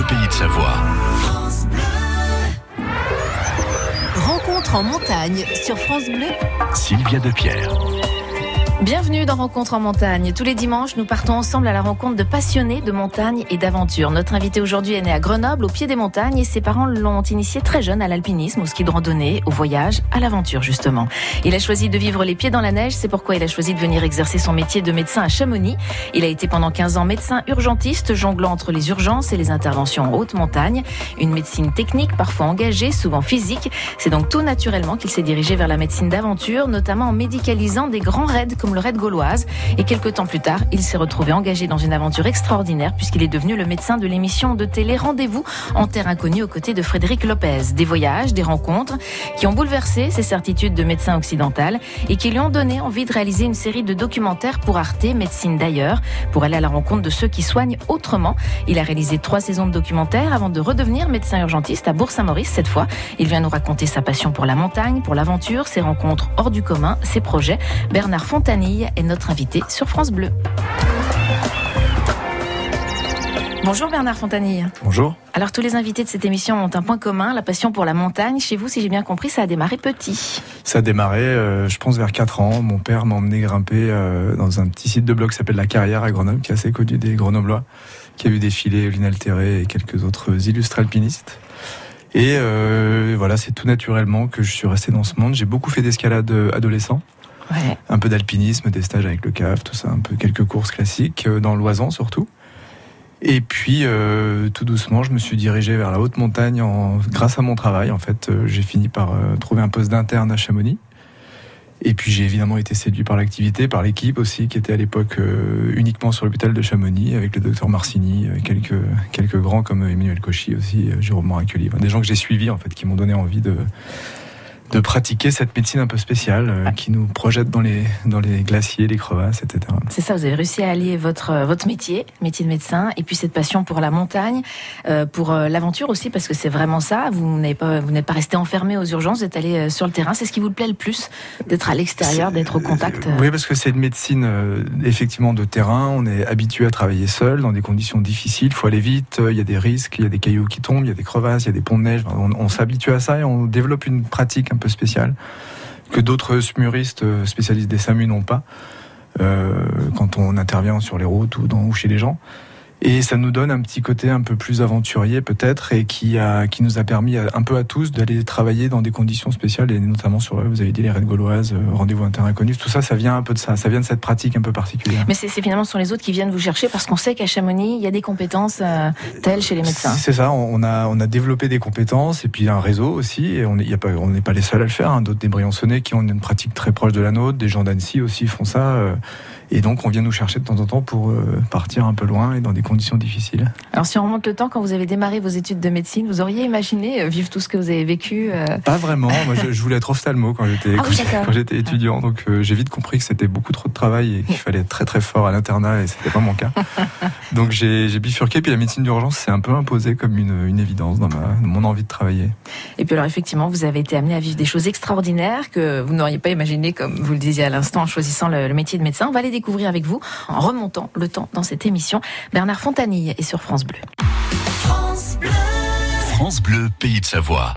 Bleu Pays de Savoie. Rencontre en montagne sur France Bleu. Sylvia Depierre. Bienvenue dans Rencontre en montagne. Tous les dimanches, nous partons ensemble à la rencontre de passionnés de montagne et d'aventure. Notre invité aujourd'hui est né à Grenoble, au pied des montagnes, et ses parents l'ont initié très jeune à l'alpinisme, au ski de randonnée, au voyage, à l'aventure justement. Il a choisi de vivre les pieds dans la neige, c'est pourquoi il a choisi de venir exercer son métier de médecin à Chamonix. Il a été pendant 15 ans médecin urgentiste, jonglant entre les urgences et les interventions en haute montagne. Une médecine technique, parfois engagée, souvent physique. C'est donc tout naturellement qu'il s'est dirigé vers la médecine d'aventure, notamment en médicalisant des grands raids comme le raid gauloise. Et quelques temps plus tard, il s'est retrouvé engagé dans une aventure extraordinaire puisqu'il est devenu le médecin de l'émission de télé Rendez-vous en terre inconnue aux côtés de Frédéric Lopez. Des voyages, des rencontres qui ont bouleversé ses certitudes de médecin occidental et qui lui ont donné envie de réaliser une série de documentaires pour Arte, Médecine d'ailleurs, pour aller à la rencontre de ceux qui soignent autrement. Il a réalisé trois saisons de documentaires avant de redevenir médecin urgentiste à Bourg-Saint-Maurice cette fois. Il vient nous raconter sa passion pour la montagne, pour l'aventure, ses rencontres hors du commun, ses projets. Bernard Est notre invité sur France Bleu. Bonjour Bernard Fontanille. Bonjour. Alors tous les invités de cette émission ont un point commun, la passion pour la montagne. Chez vous, si j'ai bien compris, ça a démarré petit. Ça a démarré, euh, je pense, vers 4 ans. Mon père m'a emmené grimper euh, dans un petit site de blog qui s'appelle La Carrière à Grenoble, qui est assez connu des Grenoblois, qui a vu défiler l'inaltéré et quelques autres illustres alpinistes. Et euh, voilà, c'est tout naturellement que je suis resté dans ce monde. J'ai beaucoup fait d'escalade adolescent. Un peu d'alpinisme, des stages avec le CAF, tout ça, un peu quelques courses classiques, euh, dans l'Oisan surtout. Et puis, euh, tout doucement, je me suis dirigé vers la haute montagne en, grâce à mon travail. En fait, euh, j'ai fini par trouver un poste d'interne à Chamonix. Et puis, j'ai évidemment été séduit par l'activité, par l'équipe aussi, qui était à l'époque uniquement sur l'hôpital de Chamonix, avec le docteur Marcini, quelques, quelques grands comme Emmanuel Cauchy aussi, Jérôme Moraculi. Enfin, des gens que j'ai suivis, en fait, qui m'ont donné envie de, de pratiquer cette médecine un peu spéciale, euh, qui nous projette dans les, dans les glaciers, les crevasses, etc. C'est ça, vous avez réussi à allier votre, euh, votre métier, métier de médecin, et puis cette passion pour la montagne, euh, pour l'aventure aussi, parce que c'est vraiment ça. Vous n'êtes pas, vous pas resté enfermé aux urgences, vous êtes allé sur le terrain. C'est ce qui vous plaît le plus, d'être à l'extérieur, d'être au contact. Oui, parce que c'est une médecine effectivement de terrain. On est habitué à travailler seul dans des conditions difficiles. Il faut aller vite. Il y a des risques, il y a des cailloux qui tombent, il y a des crevasses, il y a des ponts de neige. On s'habitue à ça et on développe une pratique un peu spéciale que d'autres smuristes euh, spécialistes des SAMU n'ont pas euh, quand on intervient sur les routes ou chez les gens. Et ça nous donne un petit côté un peu plus aventurier peut-être et qui, a, qui nous a permis un peu à tous d'aller travailler dans des conditions spéciales et notamment sur, vous avez dit, les raids gauloises, euh, rendez-vous inter inconnus, tout ça, ça vient un peu de ça, ça vient de cette pratique un peu particulière. Mais c'est finalement ce sont les autres qui viennent vous chercher parce qu'on sait qu'à Chamonix, il y a des compétences euh, telles chez les médecins. C'est ça, on a, on a développé des compétences et puis un réseau aussi. Et on n'est pas, on pas les seuls à le faire. hein. D'autres des Briançonnais qui ont une pratique très proche de la nôtre, des gens d'Annecy aussi font ça. euh, et donc on vient nous chercher de temps en temps pour euh, partir un peu loin et dans des conditions difficiles. Alors si on remonte le temps, quand vous avez démarré vos études de médecine, vous auriez imaginé euh, vivre tout ce que vous avez vécu euh, Pas vraiment. Moi, je, je voulais être ophtalmo quand j'étais Ah oui, étudiant. Donc euh, j'ai vite compris que c'était beaucoup trop de travail et qu'il fallait être très très fort à l'internat et c'était pas mon cas. donc j'ai j'ai bifurqué. Puis la médecine d'urgence s'est un peu imposée comme une, une évidence dans, ma, dans mon envie de travailler. Et puis alors effectivement, vous avez été amené à vivre des choses extraordinaires que vous n'auriez pas imaginé, comme vous le disiez à l'instant, en choisissant le, le métier de médecin. On va les découvrir avec vous en remontant le temps dans cette émission. Bernard Fontanille est sur France Bleu. France Bleu Pays de Savoie.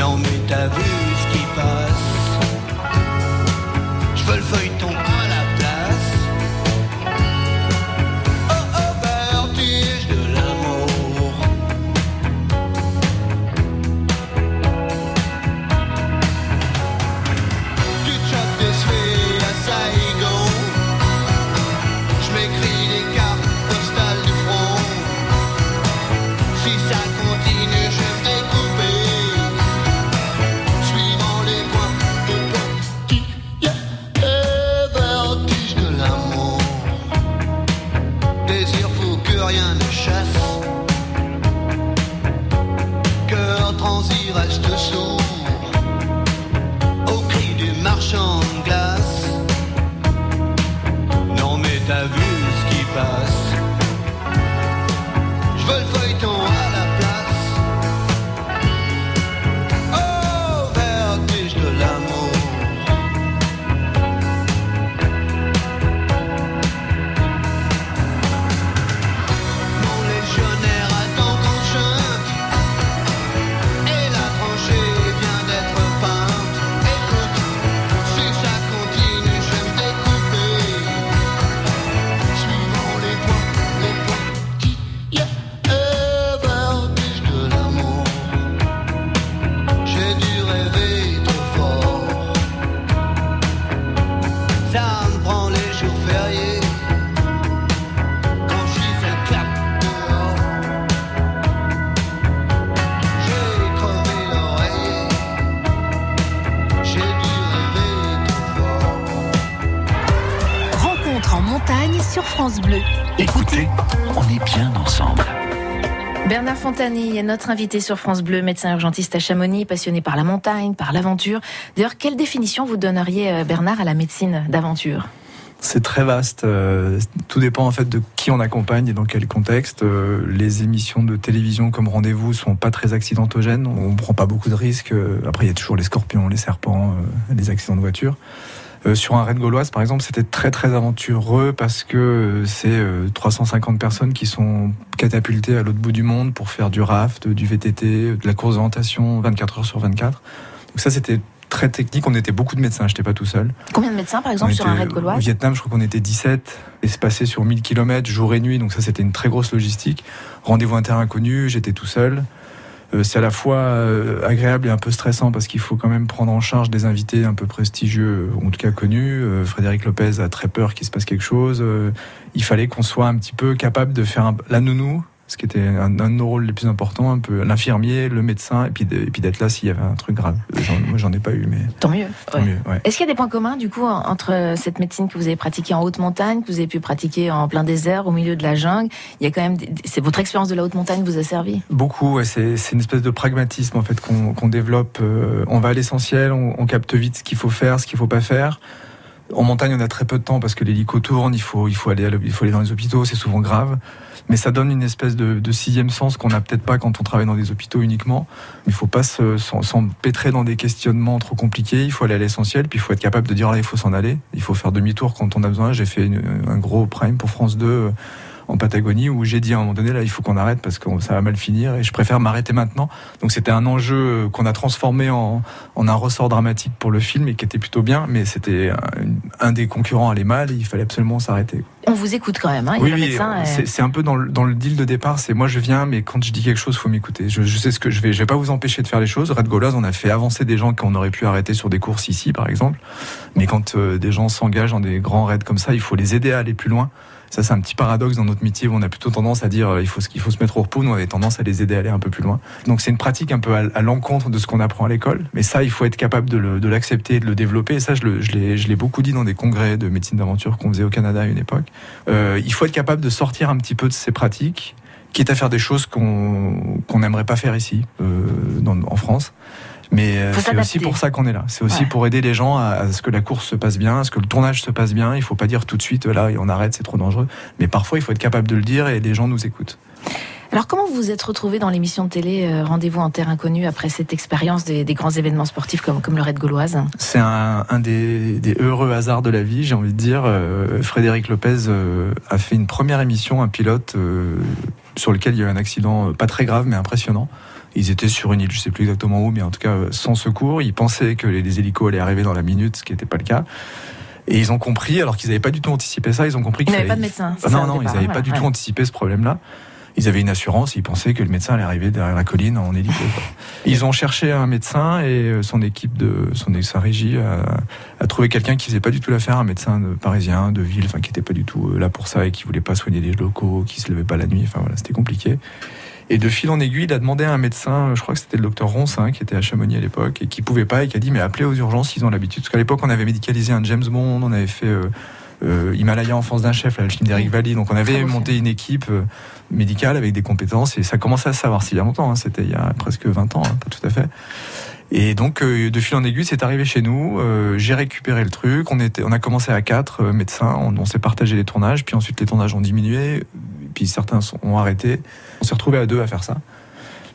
Non mais t'as vu ce qui passe. Veux le feuilleton France Bleu. Écoutez, on est bien ensemble. Bernard Fontani est notre invité sur France Bleu, médecin urgentiste à Chamonix, passionné par la montagne, par l'aventure. D'ailleurs, quelle définition vous donneriez, euh, Bernard, à la médecine d'aventure? C'est très vaste. euh, Tout dépend en fait de qui on accompagne et dans quel contexte. Euh, Les émissions de télévision comme Rendez-vous sont pas très accidentogènes. On prend pas beaucoup de risques. Après, il y a toujours les scorpions, les serpents, euh, les accidents de voiture. Euh, sur un raid gauloise, par exemple, c'était très très aventureux parce que euh, c'est euh, 350 personnes qui sont catapultées à l'autre bout du monde pour faire du raft, du VTT, de la course d'orientation 24 heures sur 24. Donc ça, c'était très technique. On était beaucoup de médecins. J'étais pas tout seul. Combien de médecins, par exemple, On sur un raid Au gaulois Vietnam, je crois qu'on était 17 et c'est passé sur 1000 km jour et nuit. Donc ça, c'était une très grosse logistique. Rendez-vous un terrain inconnu, j'étais tout seul. Euh, c'est à la fois euh, agréable et un peu stressant parce qu'il faut quand même prendre en charge des invités un peu prestigieux, ou en tout cas connus. Euh, Frédéric Lopez a très peur qu'il se passe quelque chose. Euh, il fallait qu'on soit un petit peu capable de faire la nounou, ce qui était un, un de nos rôles les plus importants, un peu l'infirmier, le médecin, et puis de- et puis d'être là s'il y avait un truc grave. Moi, j'en ai pas eu, mais Tant mieux. tant ouais. mieux. Ouais. Est-ce qu'il y a des points communs, du coup, en- entre cette médecine que vous avez pratiquée en haute montagne, que vous avez pu pratiquer en plein désert, au milieu de la jungle? Il y a quand même, des- c'est votre expérience de la haute montagne vous a servi? Beaucoup, ouais, c'est c'est une espèce de pragmatisme en fait qu'on qu'on développe. Euh, on va à l'essentiel, on, on capte vite ce qu'il faut faire, ce qu'il faut pas faire. En montagne, on a très peu de temps parce que l'hélico tourne, il faut, il faut aller, dans les hôpitaux, c'est souvent grave. Mais ça donne une espèce de, sixième sens qu'on n'a peut-être pas quand on travaille dans des hôpitaux uniquement. Il faut pas s'empêtrer dans des questionnements trop compliqués. Il faut aller à l'essentiel, puis il faut être capable de dire là, il faut s'en aller. Il faut faire demi-tour quand on a besoin. J'ai fait un gros prime pour France 2 euh, en Patagonie où j'ai dit à un moment donné là, il faut qu'on arrête parce que ça va mal finir et je préfère m'arrêter maintenant. Donc c'était un enjeu euh, qu'on a transformé en, en un ressort dramatique pour le film et qui était plutôt bien, mais c'était un, un des concurrents allait mal et il fallait absolument s'arrêter. On vous écoute quand même, hein Il y a Oui, oui, médecin. euh, c'est c'est un peu dans le, dans le deal de départ, c'est moi je viens, mais quand je dis quelque chose, faut m'écouter. Je, je sais ce que je vais, je vais pas vous empêcher de faire les choses. Red Gauloise, on a fait avancer des gens qu'on aurait pu arrêter sur des courses ici, par exemple. Mais quand euh, des gens s'engagent dans des grands raids comme ça, il faut les aider à aller plus loin. Ça, c'est un petit paradoxe dans notre métier où on a plutôt tendance à dire euh, il faut, il faut se mettre au repos. Nous, on avait tendance à les aider à aller un peu plus loin. Donc, c'est une pratique un peu à, l'encontre de ce qu'on apprend à l'école. Mais ça, il faut être capable de l'accepter, et de le développer. Et ça, je l'ai beaucoup dit dans des congrès de médecine d'aventure qu'on faisait au Canada à une époque. Euh, il faut être capable de sortir un petit peu de ces pratiques, quitte à faire des choses qu'on qu'on n'aimerait pas faire ici, euh, en France. Mais euh, c'est aussi pour ça qu'on est là. C'est aussi Ouais. pour aider les gens à, à ce que la course se passe bien, à ce que le tournage se passe bien. Il faut pas dire tout de suite là, on arrête, c'est trop dangereux. Mais parfois, il faut être capable de le dire et les gens nous écoutent. Alors, comment vous vous êtes retrouvé dans l'émission de télé euh, Rendez-vous en terre inconnue après cette expérience des, des grands événements sportifs comme, comme le Raid Gauloise? C'est un, un des, des heureux hasards de la vie, j'ai envie de dire. Euh, Frédéric Lopez euh, a fait une première émission, un pilote, sur lequel il y a eu un accident pas très grave mais impressionnant. Ils étaient sur une île, je sais plus exactement où, mais en tout cas sans secours. Ils pensaient que les, les hélicos allaient arriver dans la minute, ce qui n'était pas le cas. Et ils ont compris, alors qu'ils n'avaient pas du tout anticipé ça, ils ont compris Ils qu'il n'avaient pas de médecin. non, non, ils n'avaient pas du tout anticipé ce problème-là. Ils avaient une assurance, ils pensaient que le médecin allait arriver derrière la colline en hélico. quoi. Ils ont cherché un médecin et euh, son équipe de son sa régie a, a trouvé quelqu'un qui faisait pas du tout l'affaire, un médecin de- parisien de ville, enfin qui était pas du tout euh, là pour ça et qui voulait pas soigner les locaux, qui se levait pas la nuit. Enfin voilà, c'était compliqué. Et de fil en aiguille, il a demandé à un médecin, je crois que c'était le docteur Roncin, qui était à Chamonix à l'époque, et qui pouvait pas, et qui a dit, mais appelez aux urgences, ils ont l'habitude. Parce qu'à l'époque, on avait médicalisé un James Bond, on avait fait euh, euh, Himalaya enfance d'un chef, film d'Eric Valli. Donc on Très avait monté une équipe euh, médicale avec des compétences, et ça commençait à savoir si il y a longtemps, hein, c'était il y a presque 20 ans, hein, pas tout à fait. Et donc, euh, de fil en aiguille, c'est arrivé chez nous. euh, J'ai récupéré le truc. On était, on a commencé à quatre euh, médecins. On, s'est partagé les tournages. Puis ensuite, les tournages ont diminué. Puis certains sont, ont arrêté. On s'est retrouvés à deux à faire ça.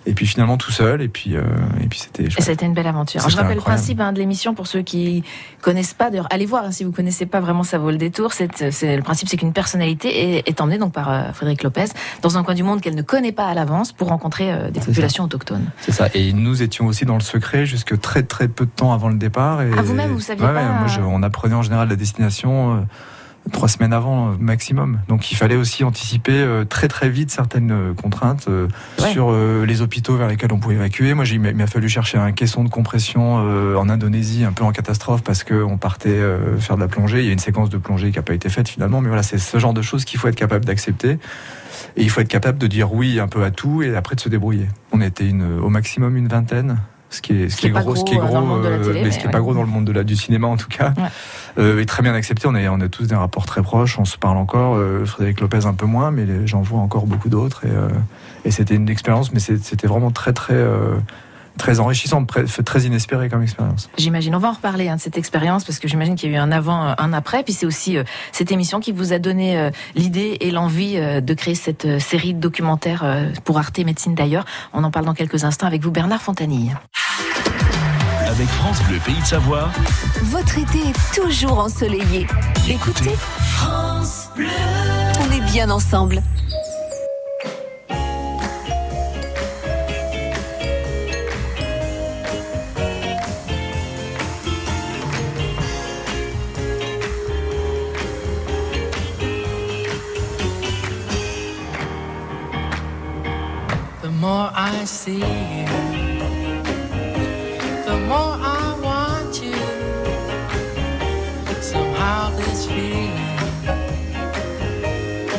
Et puis finalement tout seul. Et puis, euh, et puis c'était. Et c'était une belle aventure. Alors, je rappelle le principe hein, de l'émission pour ceux qui connaissent pas. D'ailleurs, allez voir hein, si vous connaissez pas vraiment, ça vaut le détour. C'est, c'est le principe, c'est qu'une personnalité est, est emmenée donc par euh, Frédéric Lopez dans un coin du monde qu'elle ne connaît pas à l'avance pour rencontrer euh, des populations autochtones. C'est ça. Et nous étions aussi dans le secret jusque très très peu de temps avant le départ. Et Ah, vous-même, vous saviez Ouais, pas ouais, Moi, je- on apprenait en général la destination euh, trois semaines avant euh, maximum. Donc, il fallait aussi anticiper euh, très très vite certaines euh, contraintes Ouais. sur les hôpitaux vers lesquels on pouvait évacuer. Moi, il m'a fallu chercher un caisson de compression en Indonésie, un peu en catastrophe parce que on partait faire de la plongée. Il y a une séquence de plongée qui n'a pas été faite finalement, mais voilà, c'est ce genre de choses qu'il faut être capable d'accepter. Et il faut être capable de dire oui un peu à tout et après de se débrouiller. On était une, au maximum une vingtaine. Ce qui est, ce qui est gros, ce qui est gros, euh, euh, mais ce qui est pas gros dans le monde de la, du cinéma en tout cas, Ouais. euh, très bien accepté. On a, on a tous des rapports très proches, on se parle encore. euh, Frédéric Lopez un peu moins, mais j'en vois encore beaucoup d'autres. Et, euh, et c'était une expérience, mais c'était vraiment très très euh, très enrichissant, très, inespéré comme expérience. J'imagine. On va en reparler hein, de cette expérience parce que j'imagine qu'il y a eu un avant, un après. Puis c'est aussi euh, cette émission qui vous a donné euh, l'idée et l'envie euh, de créer cette euh, série de documentaires euh, pour Arte Médecine d'ailleurs. On en parle dans quelques instants avec vous, Bernard Fontanille. Avec France Bleu Pays de Savoie, Votre été est toujours ensoleillé. Écoutez, on est bien ensemble. More I see you, the more I want you. Somehow this feeling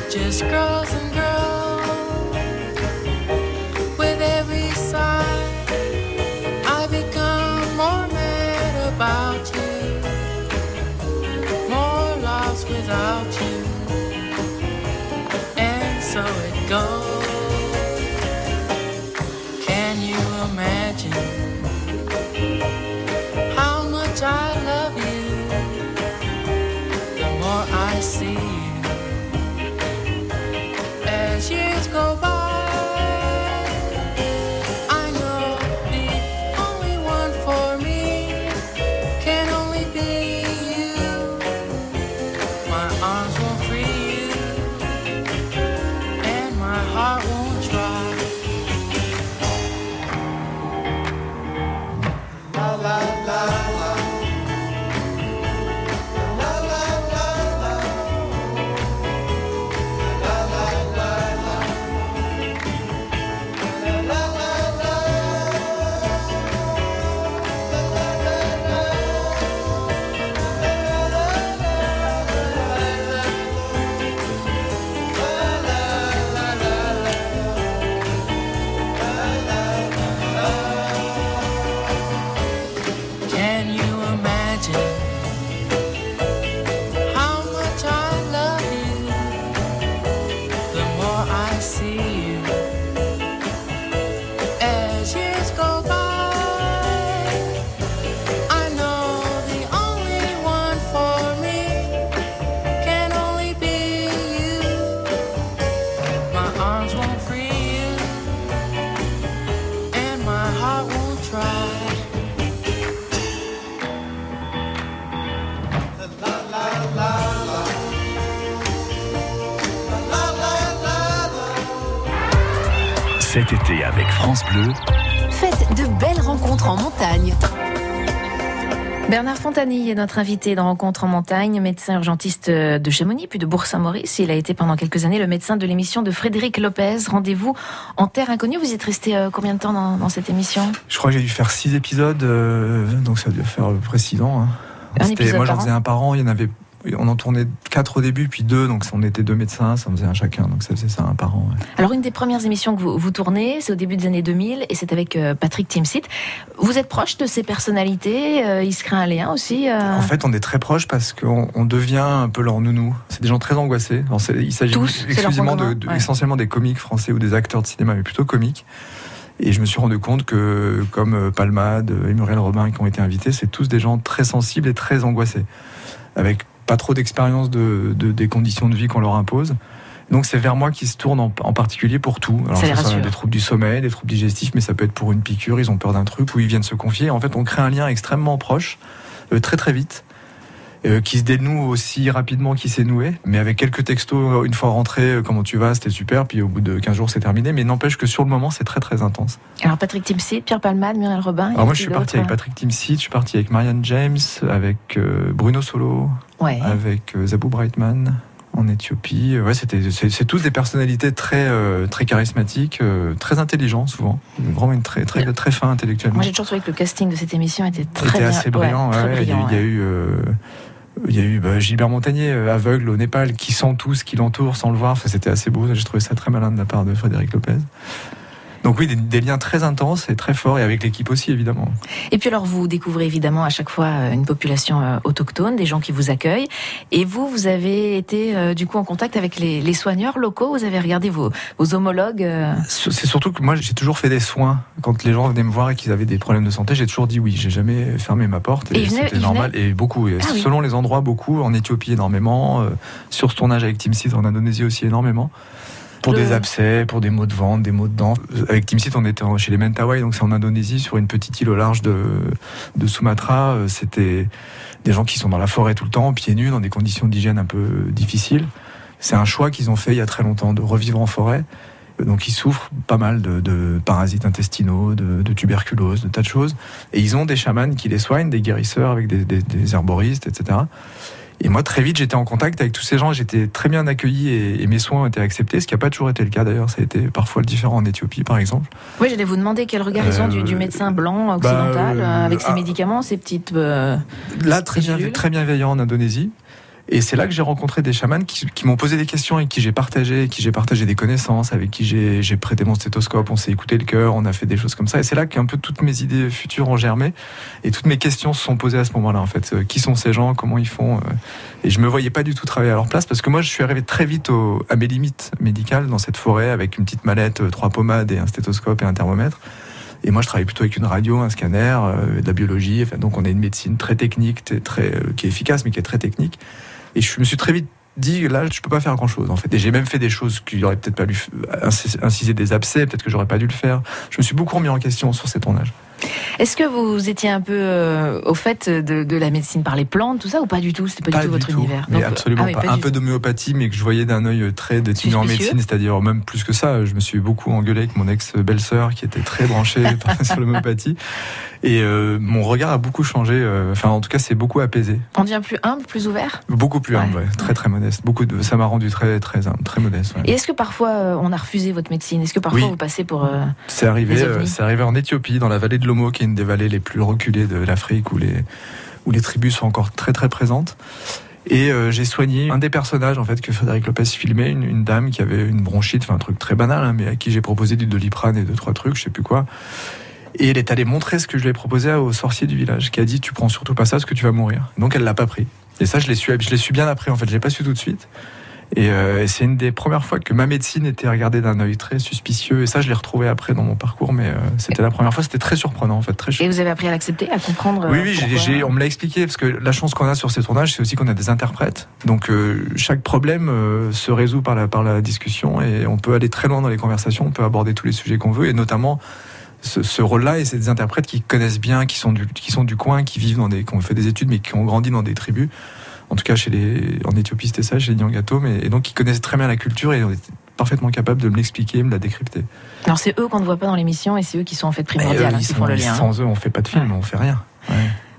just grows. Cet été avec France Bleu, Faites de belles rencontres en montagne. Bernard Fontani est notre invité dans Rencontre en montagne, médecin urgentiste de Chamonix, puis de Bourg-Saint-Maurice. Il a été pendant quelques années le médecin de l'émission de Frédéric Lopez. Rendez-vous en terre inconnue. Vous y êtes resté euh, combien de temps dans, dans cette émission? Je crois que j'ai dû faire six épisodes, euh, donc ça a dû faire six ans. hein. Un C'était- épisode moi, j'en faisais un par an. Il y en avait, on en tournait quatre au début, puis deux, donc on était deux médecins, ça en faisait un chacun, donc ça faisait ça un par an. ouais. Alors une des premières émissions que vous, vous tournez, c'est au début des années 2000 et c'est avec euh, Patrick Timsit. Vous êtes proche de ces personnalités euh, Il se crée un lien aussi euh, En fait, on est très proches parce qu'on on devient un peu leur nounou. C'est des gens très angoissés. Alors, il s'agit exclusivement point de, commun, de- ouais. essentiellement des comiques français ou des acteurs de cinéma, mais plutôt comiques. Et je me suis rendu compte que, comme euh, Palmade et Muriel Robin qui ont été invités, c'est tous des gens très sensibles et très angoissés, avec pas trop d'expérience de, de- des conditions de vie qu'on leur impose. Donc c'est vers moi qu'ils se tournent en, en particulier pour tout. Alors Ça ça, ça, des troubles du sommeil, des troubles digestifs, mais ça peut être pour une piqûre, ils ont peur d'un truc, ou ils viennent se confier. En fait, on crée un lien extrêmement proche, euh, très très vite, euh, qui se dénoue aussi rapidement qu'il s'est noué, mais avec quelques textos, une fois rentré, euh, comment tu vas, c'était super, puis au bout de 15 jours c'est terminé, mais n'empêche que sur le moment c'est très très intense. Alors Patrick Timsit, Pierre Palmade, Muriel Robin. Alors moi je suis parti avec Patrick Timsit, je suis parti avec Marianne James, avec euh, Bruno Solo, Ouais. avec Zabou Brightman en Éthiopie. Ouais, c'était, c'est, tous des personnalités très, euh, très charismatiques, euh, très intelligents souvent, vraiment très, très, très fin intellectuellement. Moi j'ai toujours trouvé que le casting de cette émission était très C'était bien. assez brillant. ouais, très ouais. Il y a eu- brillant, il y a eu, euh, il y a eu bah, Gilbert Montagnier, euh, aveugle au Népal, qui sent tout ce qui l'entoure sans le voir. C'était assez beau. J'ai trouvé ça très malin de la part de Frédéric Lopez. Donc oui, des, des liens très intenses et très forts, et avec l'équipe aussi, évidemment. Et puis alors vous découvrez évidemment à chaque fois euh, une population euh, autochtone, des gens qui vous accueillent. Et vous, vous avez été euh, du coup en contact avec les, les soigneurs locaux. Vous avez regardé vos, vos homologues. C'est surtout que moi, j'ai toujours fait des soins. Quand les gens venaient me voir et qu'ils avaient des problèmes de santé, j'ai toujours dit oui. J'ai jamais fermé ma porte. Et Et, c'était normal. Et beaucoup. Et Ah oui. selon les endroits, beaucoup. En Éthiopie, énormément. Euh, sur ce tournage avec Team Seed, en Indonésie aussi, énormément. Pour des abcès, pour des maux de ventre, des maux de dents. Avec Team Seed, on était chez les Mentawai, donc c'est en Indonésie, sur une petite île au large de, de Sumatra. Euh, C'était des gens qui sont dans la forêt tout le temps, pieds nus, dans des conditions d'hygiène un peu difficiles. C'est un choix qu'ils ont fait il y a très longtemps, de revivre en forêt. Donc ils souffrent pas mal de, de parasites intestinaux, de, de tuberculose, de tas de choses. Et ils ont des chamans qui les soignent, des guérisseurs avec des, des- des herboristes, etc. Et moi, très vite, j'étais en contact avec tous ces gens. J'étais très bien accueilli et, et mes soins ont été acceptés, ce qui n'a pas toujours été le cas d'ailleurs. Ça a été parfois le différent en Éthiopie, par exemple. Oui, j'allais vous demander quel regard ils ont du, Euh, du médecin blanc occidental bah, euh, avec ses ah. médicaments, ses petites. euh, Là, très, bien, très bienveillant en Indonésie. Et c'est là que j'ai rencontré des chamans qui, m'ont posé des questions et qui j'ai partagé, qui j'ai partagé des connaissances, avec qui j'ai prêté mon stéthoscope, on s'est écouté le cœur, on a fait des choses comme ça. Et c'est là qu'un peu toutes mes idées futures ont germé et toutes mes questions se sont posées à ce moment-là. En fait, Euh, qui sont ces gens, comment ils font euh, Et je me voyais pas du tout travailler à leur place parce que moi, je suis arrivé très vite au- à mes limites médicales dans cette forêt avec une petite mallette, euh, trois pommades et un stéthoscope et un thermomètre. Et moi, je travaille plutôt avec une radio, un scanner, euh, de la biologie. Enfin, donc, on a une médecine très technique, très, euh, qui est efficace, mais qui est très technique. Et je me suis très vite dit, là, je peux pas faire grand chose, en fait. Et j'ai même fait des choses qui auraient peut-être pas dû incis- inciser des abcès, peut-être que j'aurais pas dû le faire. Je me suis beaucoup remis en question sur ces tournages. Est-ce que vous étiez un peu euh, au fait de, de la médecine par les plantes, tout ça, ou pas du tout? C'était pas, du tout votre univers. Mais Donc, absolument ah oui, pas. Un peu d'homéopathie, mais que je voyais d'un œil très d'étudiant en médecine, c'est-à-dire même plus que ça. Je me suis beaucoup engueulé avec mon ex-belle-sœur qui était très branchée sur l'homéopathie. Et euh, mon regard a beaucoup changé. euh, Enfin, en tout cas, c'est beaucoup apaisé. On devient plus humble, plus ouvert? Beaucoup plus humble, Ouais. très très modeste. Beaucoup de, ça m'a rendu très très humble, très modeste. ouais. Et est-ce que parfois on a refusé votre médecine? Est-ce que parfois Oui. vous passez pour. euh, C'est arrivé, c'est arrivé en Éthiopie, dans la vallée de l'Omo, qui est une des vallées les plus reculées de l'Afrique, où les où les tribus sont encore très très présentes. Et euh, j'ai soigné un des personnages en fait que Frédéric Lopez filmait, une, une dame qui avait une bronchite, enfin un truc très banal, hein, mais à qui j'ai proposé du doliprane et deux trois trucs, je sais plus quoi. Et elle est allée montrer ce que je lui ai proposé au sorcier du village, qui a dit tu prends surtout pas ça, parce que tu vas mourir. Donc elle l'a pas pris. Et ça je l'ai su, je l'ai su bien après en fait, je l'ai pas su tout de suite. Et, euh, et c'est une des premières fois que ma médecine était regardée d'un œil très suspicieux. Et ça, je l'ai retrouvé après dans mon parcours, mais euh, c'était la première fois. C'était très surprenant, en fait, très Et vous avez appris à l'accepter, à comprendre Oui, euh, oui, j'ai- on me l'a expliqué parce que la chance qu'on a sur ces tournages, c'est aussi qu'on a des interprètes. Donc euh, chaque problème se résout par la par la discussion et on peut aller très loin dans les conversations. On peut aborder tous les sujets qu'on veut et notamment ce, ce rôle-là. Et c'est des interprètes qui connaissent bien, qui sont du qui sont du coin, qui vivent dans des, qui ont fait des études, mais qui ont grandi dans des tribus. En tout cas, chez les, en Éthiopie, c'était ça, chez les Nyangato, mais et donc qui connaissent très bien la culture et on est parfaitement capable de me l'expliquer, me la décrypter. Alors c'est eux qu'on ne voit pas dans l'émission et c'est eux qui sont en fait Mais, primordial, euh, hein, ils font le lien. Sans eux, on fait pas de film, Ouais. on fait rien. Ouais.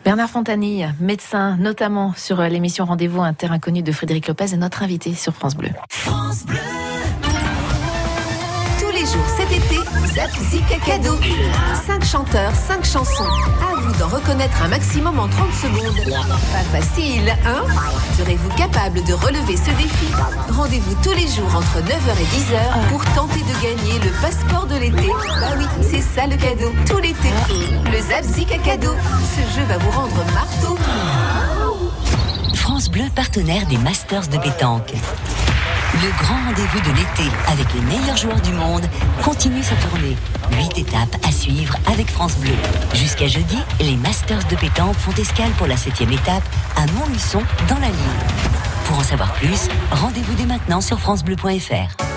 Bernard Fontani, médecin, notamment sur euh, l'émission Rendez-vous un terrain connu de Frédéric Lopez, est notre invité sur France Bleu. Tous les cet été, Zap Zik Cadeau. 5 chanteurs, 5 chansons. À vous d'en reconnaître un maximum en 30 secondes. Pas facile, hein? Serez-vous capable de relever ce défi? Rendez-vous tous les jours entre 9h et 10h pour tenter de gagner le passeport de l'été. Bah oui, c'est ça le cadeau. Tout l'été. Le Zap Zik Cadeau. Ce jeu va vous rendre marteau. France Bleu, partenaire des Masters de pétanque. Le grand rendez-vous de l'été avec les meilleurs joueurs du monde continue sa tournée. Huit étapes à suivre avec France Bleu. Jusqu'à jeudi, les Masters de pétanque font escale pour la septième étape à Montluçon dans la Ligne. Pour en savoir plus, rendez-vous dès maintenant sur francebleu.fr.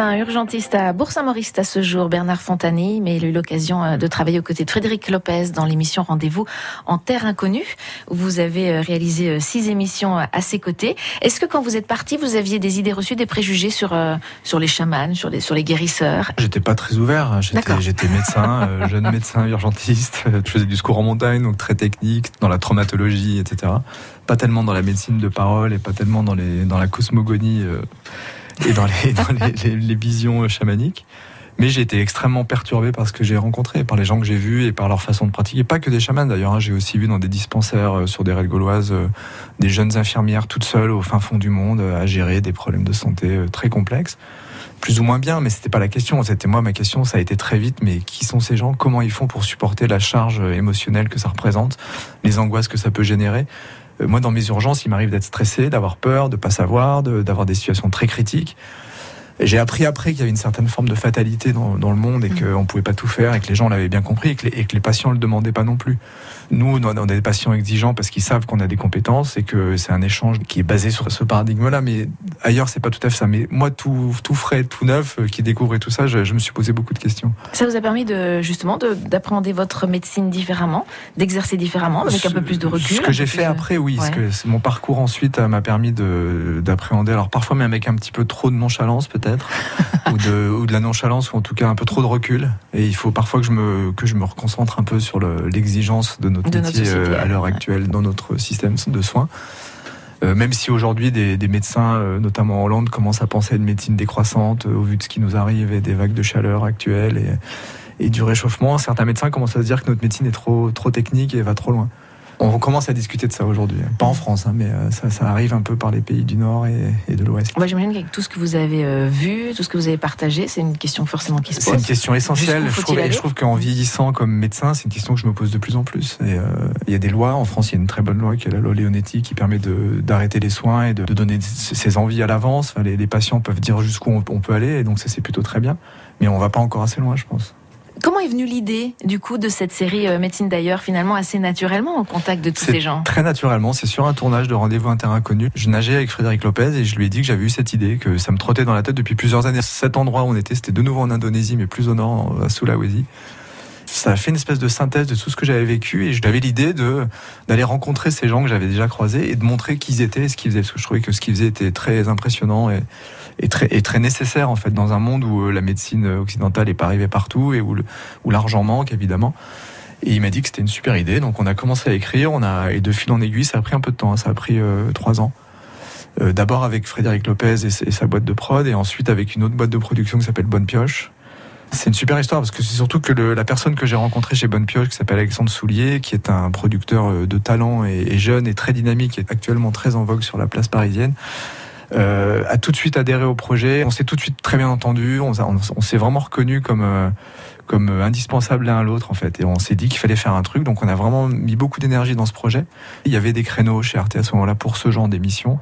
médecin urgentiste à Bourg-Saint-Maurice à ce jour, Bernard Fontani, mais il a eu l'occasion euh, de travailler aux côtés de Frédéric Lopez dans l'émission Rendez-vous en Terre Inconnue. où Vous avez euh, réalisé euh, six émissions à ses côtés. Est-ce que quand vous êtes parti, vous aviez des idées reçues, des préjugés sur, euh, sur les chamans, sur les, sur les guérisseurs? J'étais pas très ouvert. J'étais, D'accord. j'étais médecin, euh, jeune médecin urgentiste. Je faisais du secours en montagne, donc très technique, dans la traumatologie, etc. Pas tellement dans la médecine de parole et pas tellement dans, les, dans la cosmogonie euh, et dans, les, dans les, les- les visions chamaniques. Mais j'ai été extrêmement perturbé par ce que j'ai rencontré, par les gens que j'ai vus et par leur façon de pratiquer. Pas que des chamans d'ailleurs. hein. J'ai aussi vu dans des dispensaires euh, sur des raids gauloises euh, des jeunes infirmières toutes seules au fin fond du monde euh, à gérer des problèmes de santé très complexes. plus ou moins bien, mais c'était pas la question. C'était moi, ma question, ça a été très vite, mais qui sont ces gens? Comment ils font pour supporter la charge émotionnelle que ça représente, les angoisses que ça peut générer? Moi, dans mes urgences, il m'arrive d'être stressé, d'avoir peur, de pas savoir, d'avoir des situations très critiques. J'ai appris après qu'il y avait une certaine forme de fatalité dans, dans le monde et qu'on pouvait pas tout faire et que les gens l'avaient bien compris et que les, et que les patients le demandaient pas non plus. Nous, on a des patients exigeants parce qu'ils savent qu'on a des compétences et que c'est un échange qui est basé sur ce paradigme-là. Mais ailleurs, c'est pas tout à fait ça. Mais moi, tout, tout frais, tout neuf, euh, qui découvrait tout ça, je, je me suis posé beaucoup de questions. Ça vous a permis de justement de- d'appréhender votre médecine différemment, d'exercer différemment, avec un peu plus de recul. Ce que j'ai fait de- après, oui. Ce que mon parcours ensuite euh, m'a permis de- d'appréhender. Alors parfois même avec un petit peu trop de nonchalance peut-être, ou, de, ou de la nonchalance, ou en tout cas un peu trop de recul. Et il faut parfois que je me que je me reconcentre un peu sur le- l'exigence de notre De notre métier société, euh, à l'heure ouais. actuelle dans notre système de soins. Euh, même si aujourd'hui des, des médecins, euh, notamment en Hollande, commencent à penser à une médecine décroissante euh, au vu de ce qui nous arrive et des vagues de chaleur actuelles et, et du réchauffement, certains médecins commencent à se dire que notre médecine est trop, trop technique et va trop loin. On commence à discuter de ça aujourd'hui. Pas en France, hein, mais euh, ça, ça arrive un peu par les pays du Nord et, et de l'Ouest. Moi, j'imagine qu'avec tout ce que vous avez euh, vu, tout ce que vous avez partagé, c'est une question forcément qui se C'est une pose. question essentielle. Je trouve, et aller je trouve qu'en vieillissant comme médecin, c'est une question que je me pose de plus en plus. Et, euh, il y a des lois. En France, il y a une très bonne loi qui est la loi Leonetti qui permet d'arrêter les soins et de, de donner ses ses envies à l'avance. Enfin, les, les patients peuvent dire jusqu'où on, on peut aller. Et donc, ça, c'est plutôt très bien. Mais on va pas encore assez loin, je pense. Comment est venue l'idée, du coup, de cette série euh, Médecine d'ailleurs, finalement assez naturellement au contact de tous ces gens? Très naturellement, c'est sur un tournage de Rendez-vous Interinconnu. Je nageais avec Frédéric Lopez et je lui ai dit que j'avais eu cette idée, que ça me trottait dans la tête depuis plusieurs années. Cet endroit où on était, c'était de nouveau en Indonésie, mais plus au nord, à Sulawesi. Ça a fait une espèce de synthèse de tout ce que j'avais vécu et j'avais l'idée de d'aller rencontrer ces gens que j'avais déjà croisés et de montrer qui ils étaient et ce qu'ils faisaient. Parce que je trouvais que ce qu'ils faisaient était très impressionnant et, et très, nécessaire en fait dans un monde où euh, la médecine occidentale n'est pas arrivée partout et où l'argent manque évidemment. Et il m'a dit que c'était une super idée, donc on a commencé à écrire, on a et de fil en aiguille, ça a pris un peu de temps, hein, ça a pris euh, trois ans. Euh, D'abord avec Frédéric Lopez et, sa- boîte de prod, et ensuite avec une autre boîte de production qui s'appelle Bonne Pioche. C'est une super histoire parce que c'est surtout que la personne que j'ai rencontrée chez Bonne Pioche, qui s'appelle Alexandre Soulier, qui est un producteur de talent et, et jeune et très dynamique, et actuellement très en vogue sur la place parisienne, euh, a tout de suite adhéré au projet. On s'est tout de suite très bien entendu. On, s'est vraiment reconnu comme euh, comme euh, indispensable l'un à l'autre en fait. Et on s'est dit qu'il fallait faire un truc. Donc on a vraiment mis beaucoup d'énergie dans ce projet. Il y avait des créneaux chez Arte à ce moment-là pour ce genre d'émission.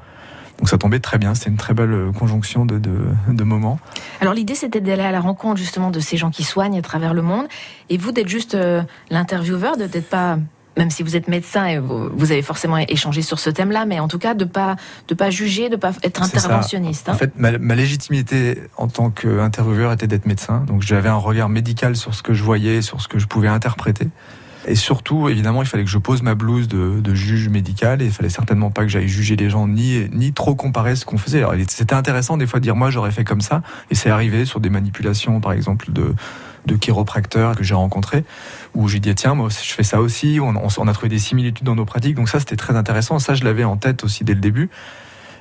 Donc ça tombait très bien. C'était une très belle conjonction de, de, moments. Alors l'idée c'était d'aller à la rencontre justement de ces gens qui soignent à travers le monde et vous d'être juste l'intervieweur, de d'être pas même si vous êtes médecin et vous, vous avez forcément échangé sur ce thème-là, mais en tout cas de pas de pas juger, de pas être interventionniste. hein. En fait, ma, ma légitimité en tant qu'intervieweur était d'être médecin. Donc j'avais un regard médical sur ce que je voyais, sur ce que je pouvais interpréter. Et surtout, évidemment, il fallait que je pose ma blouse de, juge médical et il fallait certainement pas que j'aille juger les gens ni, ni trop comparer ce qu'on faisait. C'était intéressant des fois de dire moi j'aurais fait comme ça. Et c'est arrivé sur des manipulations par exemple de, chiropracteurs que j'ai rencontrés où j'ai dit tiens moi je fais ça aussi. On, on, on a trouvé des similitudes dans nos pratiques. Donc ça c'était très intéressant. Ça je l'avais en tête aussi dès le début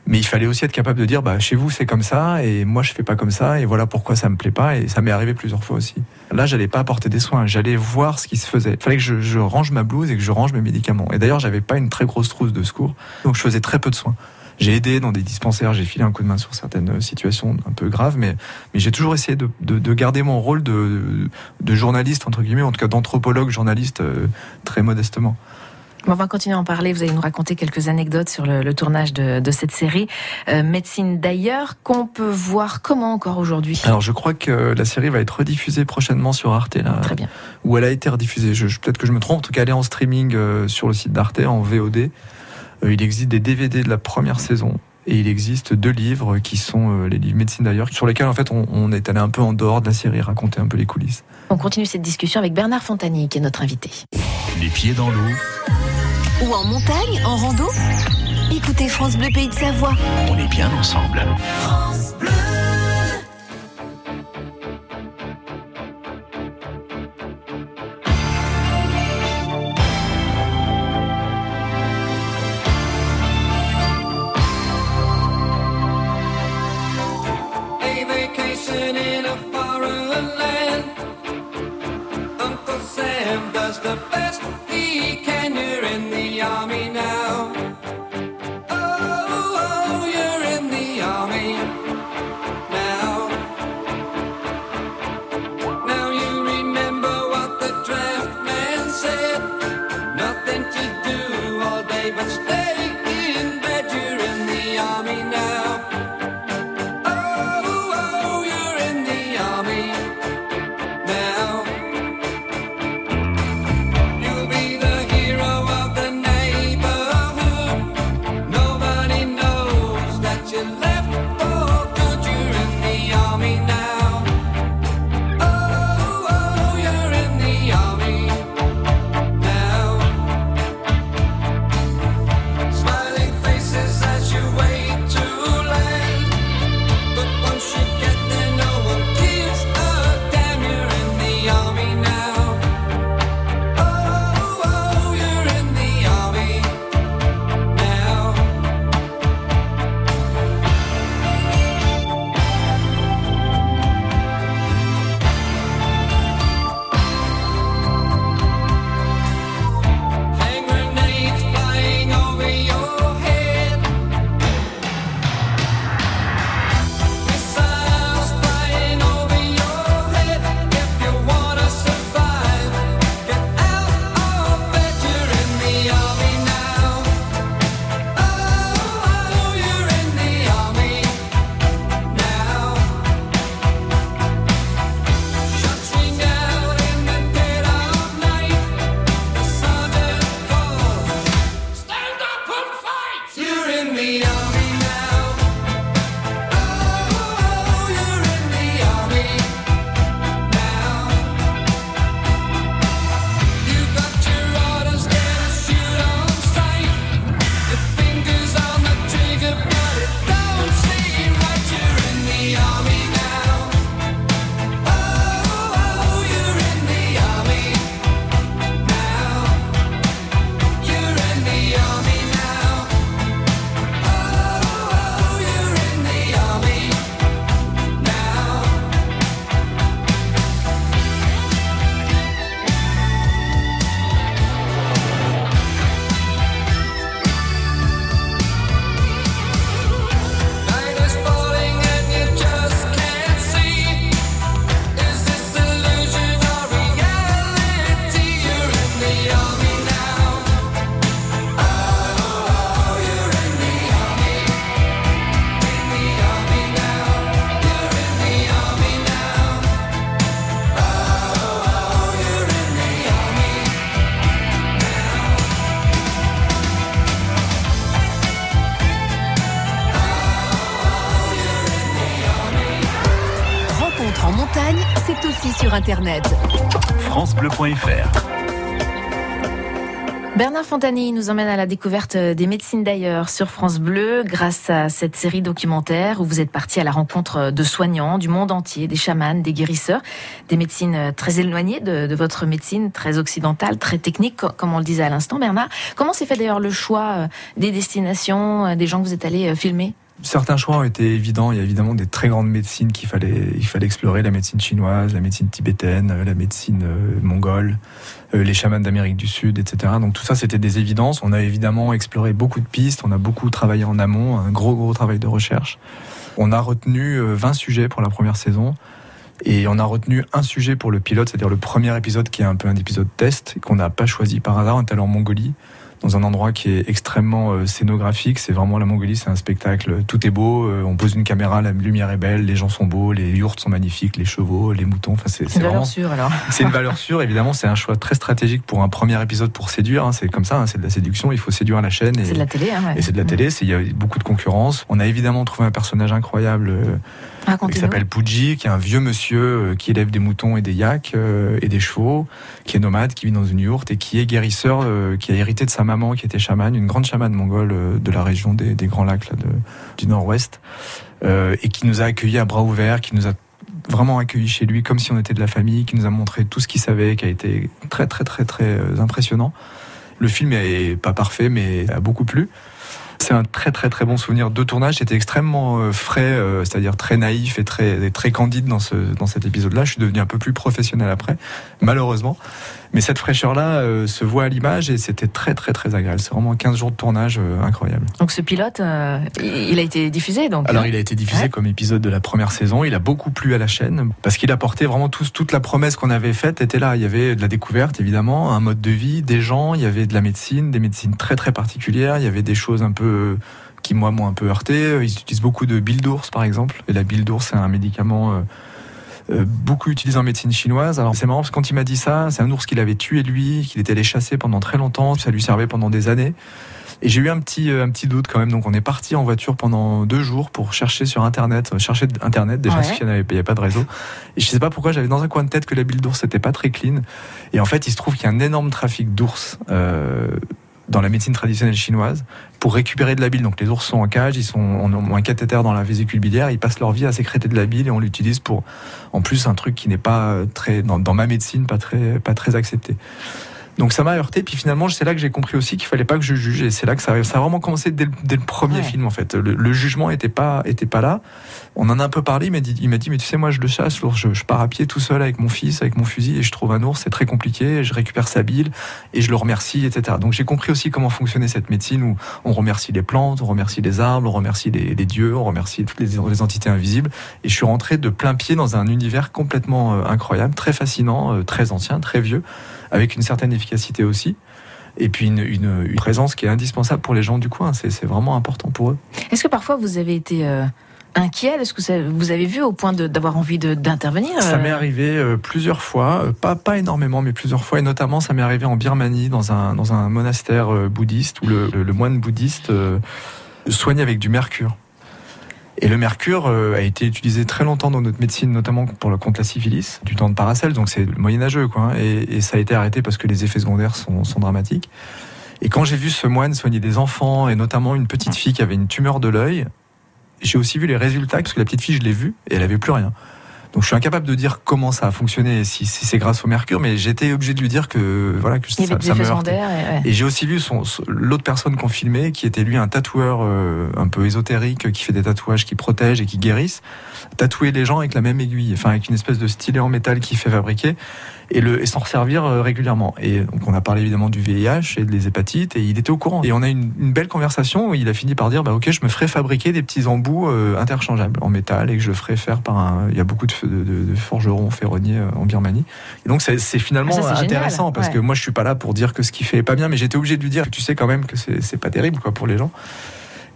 mais il fallait aussi être capable de dire bah chez vous c'est comme ça et moi je fais pas comme ça et voilà pourquoi ça me plaît pas et ça m'est arrivé plusieurs fois aussi. Là j'allais pas apporter des soins, j'allais voir ce qui se faisait. Il fallait que je, range ma blouse et que je range mes médicaments. Et d'ailleurs j'avais pas une très grosse trousse de secours donc je faisais très peu de soins. J'ai aidé dans des dispensaires, j'ai filé un coup de main sur certaines situations un peu graves, mais, j'ai toujours essayé de, de, de garder mon rôle de, de journaliste, entre guillemets, en tout cas d'anthropologue, journaliste, euh, très modestement. On va continuer à en parler. Vous allez nous raconter quelques anecdotes sur le, le tournage de, de cette série euh, Médecine d'ailleurs qu'on peut voir comment encore aujourd'hui. Alors je crois que la série va être rediffusée prochainement sur Arte, là, Très bien. où elle a été rediffusée. Je, je- Peut-être que je me trompe, en tout cas elle est en streaming euh, sur le site d'Arte, en VOD. Euh, il existe des DVD de la première saison. Et il existe deux livres qui sont euh, les livres médecine d'ailleurs, sur lesquels en fait on, on est allé un peu en dehors de la série, raconter un peu les coulisses. On continue cette discussion avec Bernard Fontanier qui est notre invité. Les pieds dans l'eau, Ou en montagne, en rando? Écoutez France Bleu Pays de Savoie. on est bien ensemble. A in a foreign land. Uncle Sam does the best he can. You're in the army now. Internet. FranceBleu.fr Bernard Fontani nous emmène à la découverte des médecines d'ailleurs sur France Bleu grâce à cette série documentaire où vous êtes parti à la rencontre de soignants du monde entier, des chamans, des guérisseurs, des médecines très éloignées de, de votre médecine, très occidentale, très technique, co- comme on le disait à l'instant, Bernard. Comment s'est fait d'ailleurs le choix euh, des destinations, euh, des gens que vous êtes allés euh, filmer? Certains choix ont été évidents. Il y a évidemment des très grandes médecines qu'il fallait, il fallait explorer. La médecine chinoise, la médecine tibétaine, euh, la médecine euh, mongole, euh, les chamans d'Amérique du Sud, etc. Donc tout ça, c'était des évidences. On a évidemment exploré beaucoup de pistes. On a beaucoup travaillé en amont, un gros, gros travail de recherche. On a retenu euh, 20 sujets pour la première saison. Et on a retenu un sujet pour le pilote, c'est-à-dire le premier épisode qui est un peu un épisode test, qu'on n'a pas choisi par hasard. On est allé en Mongolie, dans un endroit qui est extrêmement euh, scénographique. C'est vraiment la Mongolie, c'est un spectacle. Tout est beau. euh, on pose une caméra, la lumière est belle, les gens sont beaux, les yourtes sont magnifiques, les chevaux, les moutons. Enfin, c'est une valeur sûre alors. c'est une valeur sûre, évidemment. C'est un choix très stratégique pour un premier épisode pour séduire. hein. C'est comme ça, hein, c'est de la séduction. Il faut séduire la chaîne. C'est de la télé, hein, ouais. et c'est de la télé. c'est- Il y a beaucoup de concurrence. On a évidemment trouvé un personnage incroyable euh, qui s'appelle Puji, qui est un vieux monsieur euh, qui élève des moutons et des yaks euh, et des chevaux, qui est nomade, qui vit dans une yourte et qui est guérisseur, euh, qui a hérité de sa maman qui était chamane, une grande chamane mongole de la région des, Grands Lacs là, de- du Nord-Ouest, et qui nous a accueillis à bras ouverts, qui nous a vraiment accueillis chez lui comme si on était de la famille, qui nous a montré tout ce qu'il savait, qui a été très très très très impressionnant. Le film est pas parfait, mais a beaucoup plu. C'est un très très très bon souvenir de tournage. C'était extrêmement euh, frais, euh, c'est-à-dire très naïf et très très candide dans ce dans cet épisode-là. Je suis devenu un peu plus professionnel après, malheureusement. Mais cette fraîcheur-là euh, se voit à l'image et c'était très très très agréable. C'est vraiment 15 jours de tournage euh, incroyable. Donc ce pilote, euh, il a été diffusé donc. Alors il a été diffusé Ouais. comme épisode de la première saison. Il a beaucoup plu à la chaîne parce qu'il apportait vraiment tout- toute la promesse qu'on avait faite était là. Il y avait de la découverte évidemment, un mode de vie, des gens, il y avait de la médecine, des médecines très très particulières. Il y avait des choses un peu qui moi m'ont un peu heurté. Ils utilisent beaucoup de bile d'ours par exemple. Et la bile d'ours c'est un médicament beaucoup utilisé en médecine chinoise. Alors c'est marrant parce que quand il m'a dit ça, c'est un ours qu'il avait tué lui, qu'il était allé chasser pendant très longtemps. Ça lui servait pendant des années. Et j'ai eu un petit, euh, un petit doute quand même. Donc on est parti en voiture pendant deux jours pour chercher sur Internet, euh, chercher Internet déjà Ouais. parce qu'il n'y avait, pas de réseau. Et je sais pas pourquoi j'avais dans un coin de tête que la bile d'ours n'était pas très clean. Et en fait, il se trouve qu'il y a un énorme trafic d'ours euh, dans la médecine traditionnelle chinoise pour récupérer de la bile. Donc les ours sont en cage, ils sont on ont un cathéter dans la vésicule biliaire, ils passent leur vie à sécréter de la bile et on l'utilise pour en plus un truc qui n'est pas euh, très dans, dans ma médecine pas très pas très accepté. Donc ça m'a heurté, puis finalement c'est là que j'ai compris aussi qu'il fallait pas que je juge, et c'est là que ça, ça a vraiment commencé dès, le- dès le premier Ouais. film en fait. Le, le jugement était pas était pas là. On en a un peu parlé, il m'a dit, il m'a dit mais tu sais moi je le chasse, l'ours, je, je pars à pied tout seul avec mon fils, avec mon fusil et je trouve un ours, c'est très compliqué, et je récupère sa bile et je le remercie, etc. Donc j'ai compris aussi comment fonctionnait cette médecine où on remercie les plantes, on remercie les arbres, on remercie les, les dieux, on remercie toutes les, les entités invisibles. Et je suis rentré de plein pied dans un univers complètement euh, incroyable, très fascinant, euh, très ancien, très vieux, avec une certaine efficacité aussi. Et puis une, une- une présence qui est indispensable pour les gens du coin. C'est vraiment important pour eux. Est-ce que parfois vous avez été euh, inquiet? Est-ce que ça- vous avez vu au point d'avoir envie d'intervenir Ça euh, m'est arrivé euh, plusieurs fois, pas, pas énormément, mais plusieurs fois. Et notamment, ça m'est arrivé en Birmanie, dans un, dans un monastère euh, bouddhiste, où le, le- le moine bouddhiste soigne avec du mercure. Et le mercure euh, a été utilisé très longtemps dans notre médecine, notamment pour le contre la syphilis, du temps de Paracelse, donc c'est moyenâgeux, quoi. hein. Et, et ça a été arrêté parce que les effets secondaires sont, sont dramatiques. Et quand j'ai vu ce moine soigner des enfants, et notamment une petite fille qui avait une tumeur de l'œil, j'ai aussi vu les résultats, parce que la petite fille, je l'ai vue, et elle avait plus rien. Donc je suis incapable de dire comment ça a fonctionné, si, si c'est grâce au mercure, mais j'étais obligé de lui dire que voilà que ça, ça me heurtait. et- ouais. Et j'ai aussi vu son, son- l'autre personne qu'on filmait, qui était lui un tatoueur euh, un peu ésotérique, qui fait des tatouages qui protègent et qui guérissent, tatouer les gens avec la même aiguille, enfin avec une espèce de stylet en métal qu'il fait fabriquer, et, le, et s'en servir euh, régulièrement. Et donc on a parlé évidemment du VIH et des hépatites, et il était au courant. Et on a eu une, une belle conversation où il a fini par dire, bah ok, je me ferai fabriquer des petits embouts euh, interchangeables en métal, et que je le ferai faire par un... Il y a beaucoup de, de, de- forgerons ferronniers euh, en Birmanie. Et donc c'est, finalement Ah, ça, c'est génial, intéressant, parce ouais. que moi je suis pas là pour dire que ce qu'il fait est pas bien, mais j'étais obligé de lui dire que tu sais quand même que c'est pas terrible quoi pour les gens.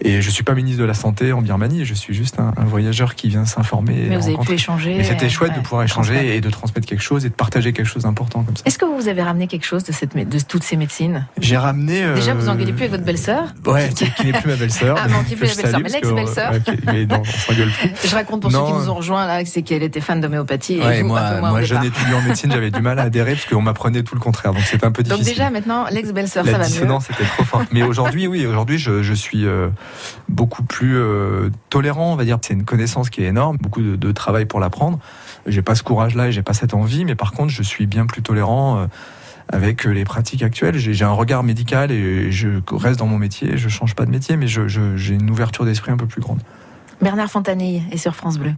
Et je suis pas ministre de la Santé en Birmanie, je suis juste un, un voyageur qui vient s'informer. et Mais vous avez pu échanger. Mais c'était chouette ouais, de pouvoir échanger et de transmettre quelque chose et de partager quelque chose d'important comme ça. Est-ce que vous avez ramené quelque chose de, cette, mé- de toutes ces médecines? J'ai ramené. euh, Déjà, vous engueulez plus avec votre belle-sœur? Ouais, qui, qui n'est plus ma belle-sœur. Ah non, qui plus la belle-sœur, mais l'ex-belle-sœur. ouais, Mais non, on s'engueule plus. Je raconte pour Non. ceux qui nous ont rejoints là, c'est qu'elle était fan d'homéopathie. et Ouais, vous, moi, moi jeune étudiant en médecine, j'avais du mal à adhérer parce qu'on m'apprenait tout le contraire. Donc c'était un peu Donc difficile. déjà, maintenant, l'ex-belle-sœur, ça va mieux. dissonance était trop forte. Mais aujourd'hui, oui, aujourd'hui, je, je suis euh, beaucoup plus euh, tolérant, on va dire. C'est une connaissance qui est énorme, beaucoup de, de travail pour l'apprendre. J'ai pas ce courage-là et j'ai pas cette envie, mais par contre, je suis bien plus tolérant. euh, avec les pratiques actuelles, j'ai un regard médical et je reste dans mon métier. Je change pas de métier, mais je- je- j'ai une ouverture d'esprit un peu plus grande. Bernard Fontanille est sur France Bleu.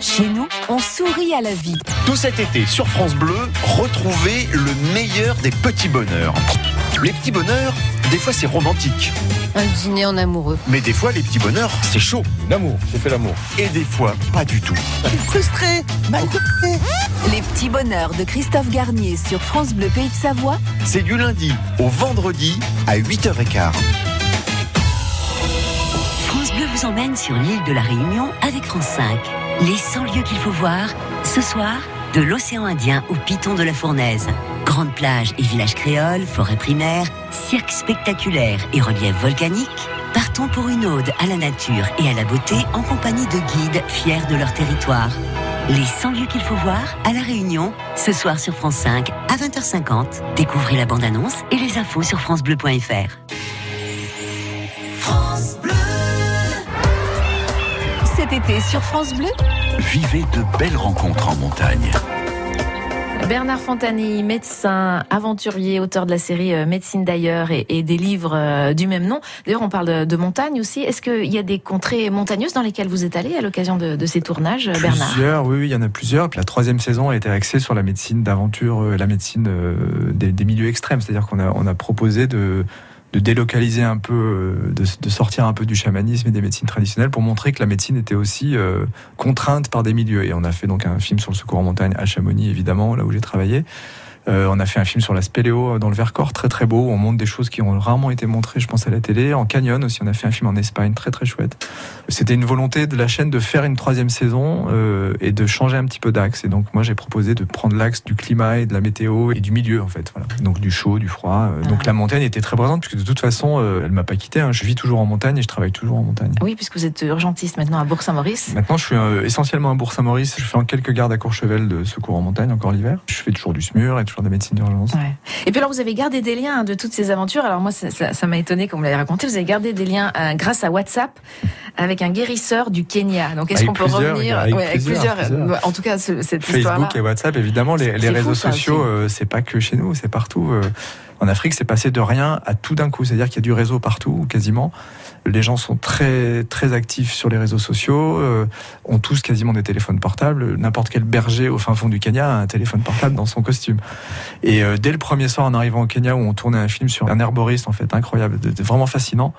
Chez nous, on sourit à la vie. Tout cet été sur France Bleu, retrouvez le meilleur des petits bonheurs. Les petits bonheurs, des fois c'est romantique, Un dîner en amoureux. mais des fois les petits bonheurs c'est chaud. L'amour, j'ai fait l'amour. Et des fois pas du tout. Frustré, mal Les petits bonheurs de Christophe Garnier sur France Bleu Pays de Savoie. C'est du lundi au vendredi à 8h15. France Bleu vous emmène sur l'île de la Réunion avec France 5. Les 100 lieux qu'il faut voir, ce soir, de l'océan Indien au Piton de la Fournaise. Grande plage et village créole, forêt primaire, cirque spectaculaire et relief volcanique. Partons pour une ode à la nature et à la beauté en compagnie de guides fiers de leur territoire. Les 100 lieux qu'il faut voir à La Réunion, ce soir sur France 5 à 20h50. Découvrez la bande-annonce et les infos sur francebleu.fr. Cet été sur France Bleu, Vivez de belles rencontres en montagne. Bernard Fontanille, médecin, aventurier, auteur de la série euh, Médecine d'ailleurs et, et des livres euh, du même nom. D'ailleurs, on parle de, de montagne aussi. Est-ce qu'il y a des contrées montagneuses dans lesquelles vous êtes allé à l'occasion de, de ces tournages, euh, Bernard? Plusieurs, oui, oui, il y en a plusieurs. Puis la troisième saison a été axée sur la médecine d'aventure, la médecine des, des milieux extrêmes. C'est-à-dire qu'on a, on a proposé de, de délocaliser un peu, euh, de, sortir un peu du chamanisme et des médecines traditionnelles pour montrer que la médecine était aussi euh, contrainte par des milieux. Et on a fait donc un film sur le secours en montagne à Chamonix, évidemment, là où j'ai travaillé. Euh, on a fait un film sur la spéléo dans le Vercors, très très beau. où On montre des choses qui ont rarement été montrées, je pense, à la télé. En Canyon aussi, on a fait un film en Espagne, très très chouette. C'était une volonté de la chaîne de faire une troisième saison euh, et de changer un petit peu d'axe. Et donc moi, j'ai proposé de prendre l'axe du climat et de la météo et du milieu, en fait. Voilà. Donc du chaud, du froid. Euh, Donc Ah. la montagne était très présente, puisque de toute façon, euh, elle m'a pas quitté. hein. Je vis toujours en montagne et je travaille toujours en montagne. Oui, puisque vous êtes urgentiste maintenant à Bourg-Saint-Maurice. Maintenant, je suis euh, essentiellement à Bourg-Saint-Maurice. Je fais en quelques gardes à Courchevel de secours en montagne, encore l'hiver. Je fais toujours du SMUR et de médecine d'urgence. Ouais. Et puis alors, vous avez gardé des liens hein, de toutes ces aventures. Alors moi, ça m'a étonné comme vous l'avez raconté. Vous avez gardé des liens euh, grâce à WhatsApp avec un guérisseur du Kenya. Donc est-ce Avec qu'on peut revenir avec Ouais, plusieurs, plusieurs. En tout cas, ce- cette histoire-là. Facebook et WhatsApp, évidemment, les, réseaux fou, sociaux, euh, c'est pas que chez nous, c'est partout. euh. En Afrique, c'est passé de rien à tout d'un coup. C'est-à-dire qu'il y a du réseau partout, ou quasiment. Les gens sont très très actifs sur les réseaux sociaux, euh, ont tous quasiment des téléphones portables. N'importe quel berger au fin fond du Kenya a un téléphone portable dans son costume. Et euh, dès le premier soir en arrivant au Kenya, où on tournait un film sur un herboriste, en fait, incroyable, vraiment fascinant.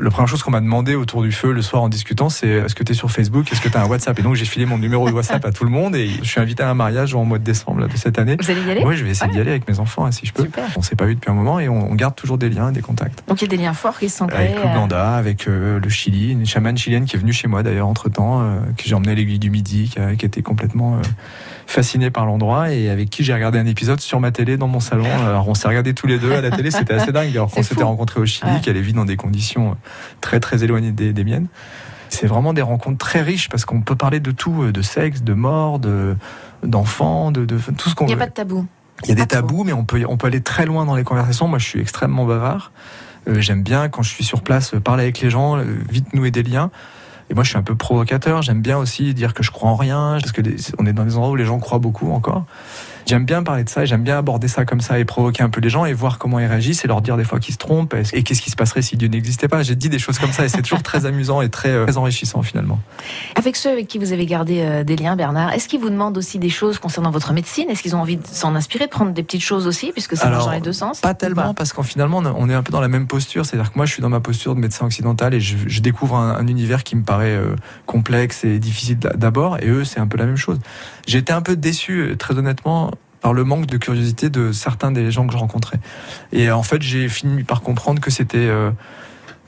La première chose qu'on m'a demandé autour du feu le soir en discutant, c'est est-ce que tu es sur Facebook, est-ce que tu as un WhatsApp? Et donc j'ai filé mon numéro de WhatsApp à tout le monde et je suis invité à un mariage en mois de décembre là, de cette année. Vous allez y aller? Oui, je vais essayer d'y aller avec mes enfants hein, si je peux. Super. On s'est pas eu depuis un moment et on, on garde toujours des liens, des contacts. Donc il y a des liens forts qui sont créés. Avec euh, l'Ouganda, avec euh, le Chili, une chamane chilienne qui est venue chez moi d'ailleurs entre temps, que j'ai emmené à l'aiguille du Midi, qui, a, qui était complètement euh, fascinée par l'endroit et avec qui j'ai regardé un épisode sur ma télé dans mon salon. Alors on s'est regardé tous les deux à la télé, c'était assez dingue. Alors qu'on s'était rencontrés au Chili, Ouais. qu'elle vit dans des conditions très très éloignées des, des miennes. C'est vraiment des rencontres très riches parce qu'on peut parler de tout, euh, de sexe, de mort, de d'enfants, de, de tout ce qu'on Il n'y a veut. pas de tabou. Il y a des tabous, mais on peut, on peut aller très loin dans les conversations. Moi, je suis extrêmement bavard. Euh, J'aime bien, quand je suis sur place, euh, parler avec les gens, vite nouer des liens. Et moi, je suis un peu provocateur. J'aime bien aussi dire que je crois en rien, parce que les- on est dans des endroits où les gens croient beaucoup encore. J'aime bien parler de ça, et j'aime bien aborder ça comme ça et provoquer un peu les gens et voir comment ils réagissent et leur dire des fois qu'ils se trompent et qu'est-ce qui se passerait si Dieu n'existait pas. J'ai dit des choses comme ça et c'est toujours très amusant et très, euh, très enrichissant finalement. Avec ceux avec qui vous avez gardé euh, des liens, Bernard, est-ce qu'ils vous demandent aussi des choses concernant votre médecine? Est-ce qu'ils ont envie de s'en inspirer, de prendre des petites choses aussi, puisque ça marche dans les deux sens? Pas tellement, parce qu'en finalement, on est- un peu dans la même posture. C'est-à-dire que moi, je suis dans ma posture de médecin occidental et je, je découvre un, un univers qui me paraît euh, complexe et difficile d'a- d'abord. Et eux, c'est un peu la même chose. Été un peu déçu, euh, très honnêtement, par le manque de curiosité de certains des gens que je rencontrais. Et en fait, j'ai fini par comprendre que c'était euh,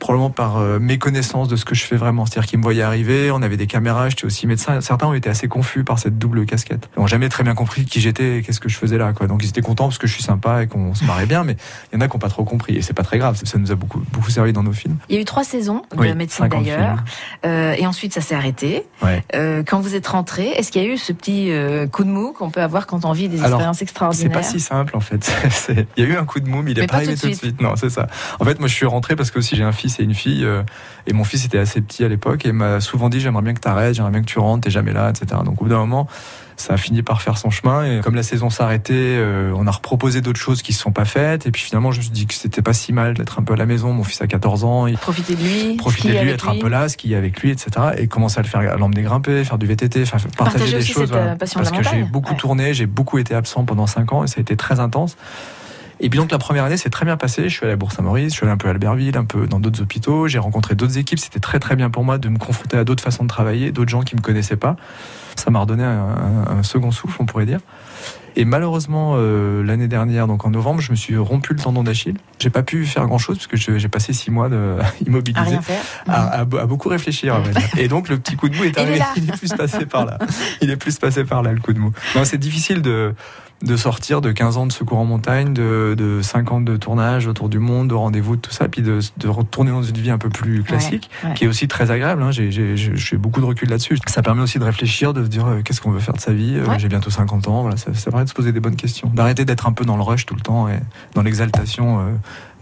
probablement par euh, méconnaissance de ce que je fais vraiment. C'est-à-dire qu'ils me voyaient arriver, on avait des caméras, j'étais aussi médecin. Certains ont été assez confus par cette double casquette. Ils n'ont jamais très bien compris qui j'étais et qu'est-ce que je faisais là. Quoi. Donc ils étaient contents parce que je suis sympa et qu'on se marrait bien, mais il y en a qui n'ont pas trop compris. Et c'est pas très grave, ça nous a beaucoup, beaucoup servi dans nos films. Il y a eu trois saisons de Oui, médecine 50 d'ailleurs. Euh, et ensuite ça s'est arrêté. Ouais. Euh, quand vous êtes rentré, est-ce qu'il y a eu ce petit coup de mou qu'on peut avoir quand on vit des Alors, expériences C'est extraordinaires pas si simple en fait. C'est- Il y a eu un coup de mou, mais il Mais est pas pas arrivé tout de tout de suite. Non, c'est ça. En fait, moi, je suis rentré parce que aussi j'ai un fils et une fille, euh, et mon fils était assez petit à l'époque et m'a souvent dit j'aimerais bien que tu arrêtes, j'aimerais bien que tu rentres, t'es jamais là, etc. Donc au bout d'un moment, ça a fini par faire son chemin et comme la saison s'arrêtait, euh, on a reproposé d'autres choses qui se sont pas faites et puis finalement, je me suis dit que c'était pas si mal d'être un peu à la maison. Mon fils a 14 ans, Profiter de lui, profiter de lui, être un peu là, skier avec lui, etc. Et commencer à le faire, à l'emmener grimper, faire du VTT, enfin, partager Partager des choses. cette, euh, de parce que j'ai beaucoup Ouais. tourné, j'ai beaucoup été absent pendant 5 ans et ça a été très intense. Et puis donc la première année, c'est très bien passé. Je suis allé à Bourg-Saint-Maurice, je suis allé un peu à Albertville, un peu dans d'autres hôpitaux. J'ai rencontré d'autres équipes. C'était très très bien pour moi de me confronter à d'autres façons de travailler, d'autres gens qui me connaissaient pas. Ça m'a redonné un, second souffle, on pourrait dire. Et malheureusement, euh, l'année dernière, donc en novembre, je me suis rompu le tendon d'Achille. J'ai pas pu faire grand chose parce que j'ai passé six mois de, immobilisé à, à- à beaucoup réfléchir. Et donc le petit coup de mou est Il est arrivé. Il est plus passé par là. Il est plus passé par là le coup de mou. Non, c'est difficile de de sortir de 15 ans de secours en montagne, de, de 5 ans de tournage autour du monde, de rendez-vous, de tout ça, puis de, de retourner dans une vie un peu plus classique, Ouais, ouais. qui est aussi très agréable. Hein. J'ai, beaucoup de recul là-dessus. Ça permet aussi de réfléchir, de se dire euh, qu'est-ce qu'on veut faire de sa vie. Euh, Ouais. J'ai bientôt 50 ans. Voilà, ça, ça permet de se poser des bonnes questions, d'arrêter d'être un peu dans le rush tout le temps et dans l'exaltation euh,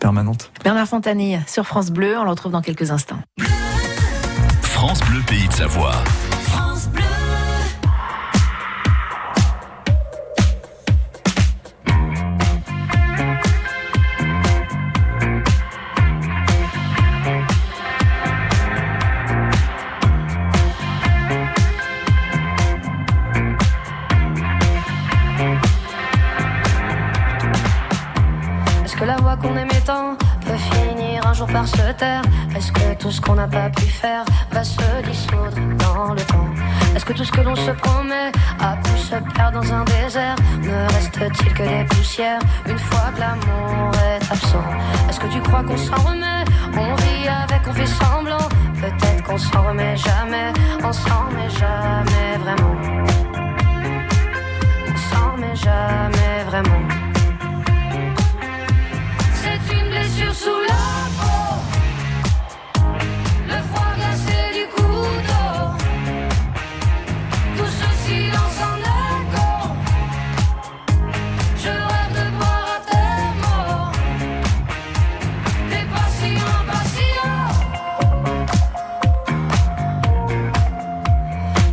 permanente. Bernard Fontanille sur France Bleu, on le retrouve dans quelques instants. France Bleu Pays de Savoie. Que la voix qu'on aimait tant peut finir un jour par se taire. Est-ce que tout ce qu'on n'a pas pu faire va se dissoudre dans le temps? Est-ce que tout ce que l'on se promet a pu se perdre dans un désert? Ne reste-t-il que des poussières une fois que l'amour est absent? Est-ce que tu crois qu'on s'en remet? On vit avec, on fait semblant. Peut-être qu'on s'en remet jamais. On s'en remet jamais vraiment. On s'en remet jamais vraiment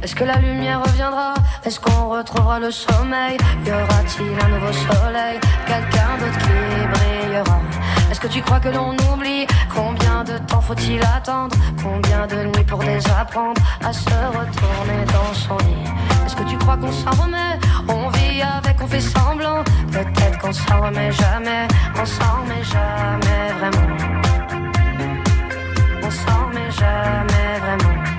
Est-ce que la lumière reviendra? Est-ce qu'on retrouvera le sommeil? Y aura-t-il un nouveau soleil? Quelqu'un d'autre qui brillera Est-ce que tu crois que l'on oublie Combien de temps faut-il attendre Combien de nuits pour désapprendre À se retourner dans son lit Est-ce que tu crois qu'on s'en remet On vit avec, on fait semblant. Peut-être qu'on s'en remet jamais. On s'en remet jamais vraiment. On s'en remet jamais vraiment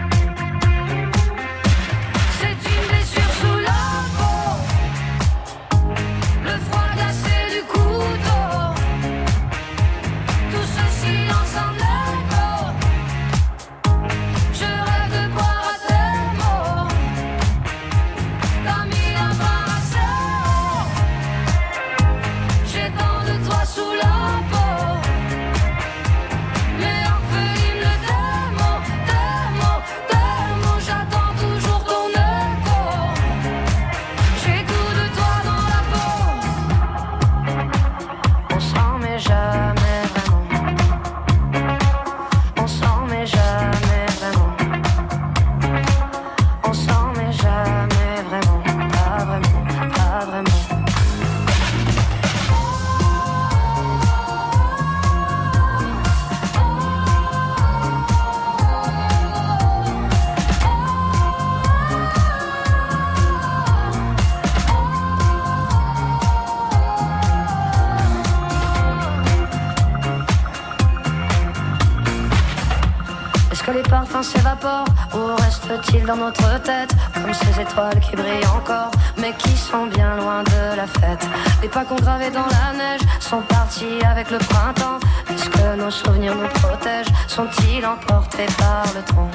dans notre tête. Comme ces étoiles qui brillent encore Mais qui sont bien loin de la fête. Les pas qu'on gravés dans la neige Sont partis avec le printemps. Est-ce que nos souvenirs nous protègent? Sont-ils emportés par le temps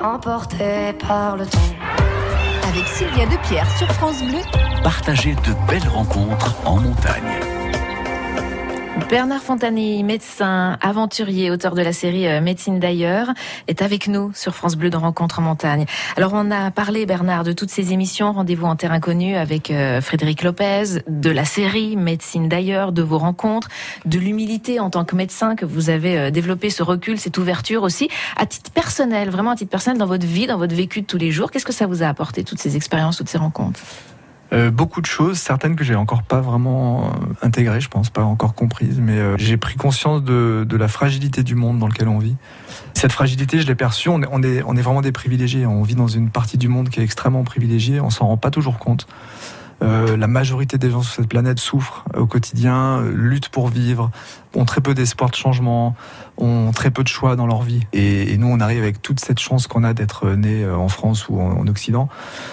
Emportés par le temps Avec Sylvia Depierre sur France Bleu, Partagez de belles rencontres en montagne. Bernard Fontani, médecin, aventurier, auteur de la série euh, Médecine d'ailleurs, est avec nous sur France Bleu dans Rencontre en montagne. Alors on a parlé, Bernard, de toutes ces émissions, Rendez-vous en terre inconnue avec euh, Frédéric Lopez, de la série Médecine d'ailleurs, de vos rencontres, de l'humilité en tant que médecin que vous avez euh, développé, ce recul, cette ouverture aussi, à titre personnel, vraiment à titre personnel dans votre vie, dans votre vécu de tous les jours. Qu'est-ce que ça vous a apporté, toutes ces expériences, toutes ces rencontres? Euh, beaucoup de choses, certaines que j'ai encore pas vraiment euh, intégrées, je pense, pas encore comprises, mais euh, j'ai pris conscience de, la fragilité du monde dans lequel on vit. Cette fragilité, je l'ai perçue, on, est, on est vraiment des privilégiés, on vit dans une partie du monde qui est extrêmement privilégiée, on s'en rend pas toujours compte. Euh, la majorité des gens sur cette planète souffrent au quotidien, euh, luttent pour vivre, ont très peu d'espoir de changement, ont très peu de choix dans leur vie. Et, nous, on arrive avec toute cette chance qu'on a d'être né en France ou en, en Occident.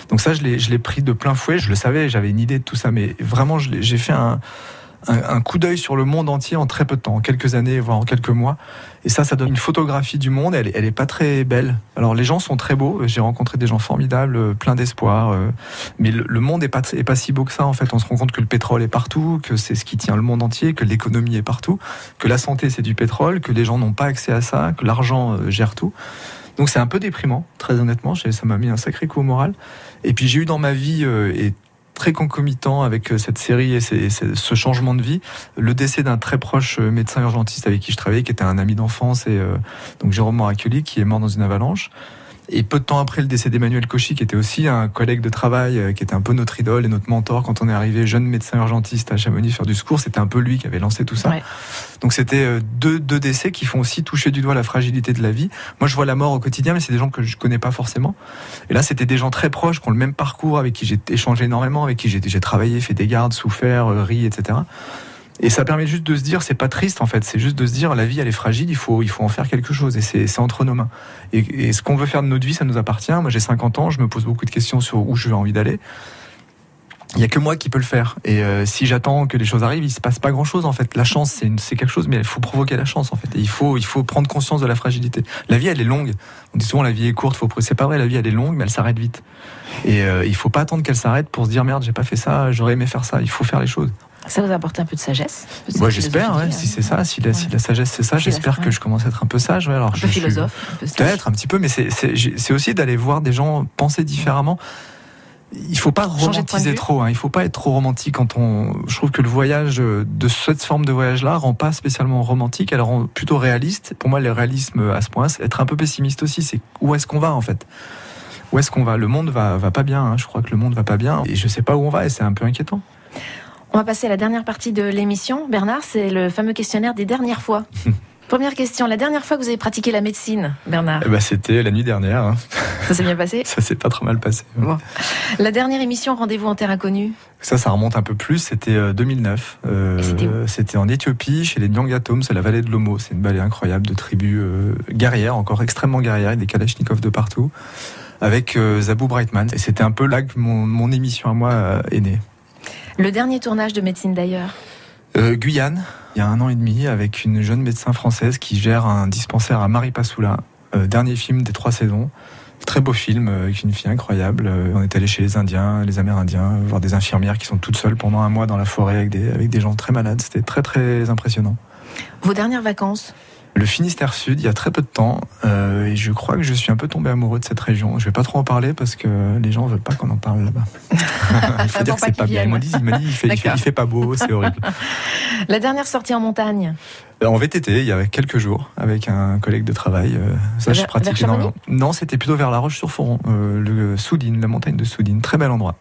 Donc ça, je l'ai, pris de plein fouet. Je le savais, j'avais une idée de tout ça, mais vraiment, j'ai fait un, un coup d'œil sur le monde entier en très peu de temps, en quelques années, voire en quelques mois. Et ça, ça donne une photographie du monde. Elle, elle est pas très belle. Alors les gens sont très beaux. J'ai rencontré des gens formidables, euh, plein d'espoir. euh, Mais le, monde est pas si beau que ça. En fait, on se rend compte que le pétrole est partout, que c'est ce qui tient le monde entier, que l'économie est partout, que la santé c'est du pétrole, que les gens n'ont pas accès à ça, que l'argent euh, gère tout. Donc c'est un peu déprimant, très honnêtement. Ça m'a mis un sacré coup au moral. Et puis j'ai eu dans ma vie très concomitant avec euh, cette série et ce changement de vie, le décès d'un très proche euh, médecin urgentiste avec qui je travaillais, qui était un ami d'enfance, et euh, donc Jérôme Moraculi, qui est mort dans une avalanche. Et peu de temps après le décès d'Emmanuel Cauchy, qui était aussi un collègue de travail, euh, qui était un peu notre idole et notre mentor quand on est arrivé jeune médecin urgentiste à Chamonix faire du secours, c'était un peu lui qui avait lancé tout ça. Ouais. Donc c'était euh, deux, deux décès qui font aussi toucher du doigt la fragilité de la vie. Moi je vois la mort au quotidien, mais c'est des gens que je connais pas forcément. Et là c'était des gens très proches, qui ont le même parcours, avec qui j'ai échangé énormément, avec qui j'ai j'ai travaillé, fait des gardes, souffert, euh, ri, etc. Et ça permet juste de se dire, c'est pas triste en fait, c'est juste de se dire, la vie elle est fragile, il faut, il faut en faire quelque chose, et c'est entre nos mains. Et, ce qu'on veut faire de notre vie, ça nous appartient. Moi j'ai 50 ans, je me pose beaucoup de questions sur où je vais envie d'aller. Il y a que moi qui peux le faire. Et euh, si j'attends que les choses arrivent, il se passe pas grand chose en fait. La chance, c'est quelque chose, mais il faut provoquer la chance en fait. Il faut, il faut prendre conscience de la fragilité. La vie, elle est longue. On dit souvent la vie est courte. Faut, c'est pas vrai. La vie, elle est longue, mais elle s'arrête vite. Et euh, il faut pas attendre qu'elle s'arrête pour se dire merde, j'ai pas fait ça, j'aurais aimé faire ça. Il faut faire les choses. Ça vous a apporté un peu de sagesse Moi, j'espère. Ouais, si c'est ça, si la, si la sagesse c'est ça, j'espère que je commence à être un peu sage. Ouais, alors Un je- peu philosophe. un peu sage. Peut-être un petit peu, mais c'est- aussi d'aller voir des gens penser différemment. Il faut pas romantiser trop. Hein. Il faut pas être trop romantique quand on. Je trouve que le voyage euh, de cette forme de voyage-là rend pas spécialement romantique. Elle rend plutôt réaliste. Pour moi, le réalisme à ce point, c'est être un peu pessimiste aussi. C'est où est-ce qu'on va en fait? Où est-ce qu'on va? Le monde va va pas bien. hein. Je crois que le monde va pas bien et je sais pas où on va et c'est un peu inquiétant. On va passer à la dernière partie de l'émission. Bernard, c'est le fameux questionnaire des dernières fois. Première question, la dernière fois que vous avez pratiqué la médecine, Bernard, Eh ben, c'était la nuit dernière. hein. ça s'est bien passé Ça s'est pas trop mal passé. Bon. La dernière émission Rendez-vous en terre inconnue, Ça, ça remonte un peu plus. C'était euh, 2009. Euh, Et c'était en Éthiopie, chez les Nyangatoms, c'est la vallée de l'Omo. C'est une vallée incroyable de tribus euh, guerrières, encore extrêmement guerrières, avec des kalachnikovs de partout, avec euh, Zabou Brightman. Et c'était un peu là que mon, mon émission à moi euh, est née. Le dernier tournage de médecine d'ailleurs. Euh, Guyane, il y a un an et demi, avec une jeune médecin française qui gère un dispensaire à Maripasoula. Euh, dernier film des trois saisons. Très beau film euh, avec une fille incroyable. Euh, On est allé chez les Indiens, les Amérindiens, voir des infirmières qui sont toutes seules pendant un mois dans la forêt avec des, avec des gens très malades. C'était très très impressionnant. Vos dernières vacances? Le Finistère Sud, il y a très peu de temps, euh, et je crois que je suis un peu tombé amoureux de cette région. Je vais pas trop en parler parce que les gens veulent pas qu'on en parle là-bas. il faut dire que c'est pas bien. Ils m'ont dit, il dit, il fait, il fait, D'accord. il fait pas beau, c'est horrible. La dernière sortie en montagne Euh, En VTT, il y a quelques jours, avec un collègue de travail. euh, Ça, je pratique énormément. Non, c'était plutôt vers La Roche-sur-Foron, euh, le Soudine, la montagne de Soudine. Très bel endroit.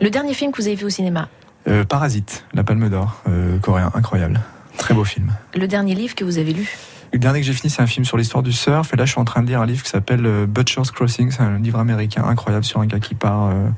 Le dernier film que vous avez vu au cinéma Euh, Parasite, la Palme d'Or, euh, coréen, incroyable. Très beau film. Le dernier livre que vous avez lu Le dernier que j'ai fini, c'est un film sur l'histoire du surf. Et là, je suis en train de lire un livre qui s'appelle euh, Butcher's Crossing. C'est un livre américain incroyable sur un gars qui part euh,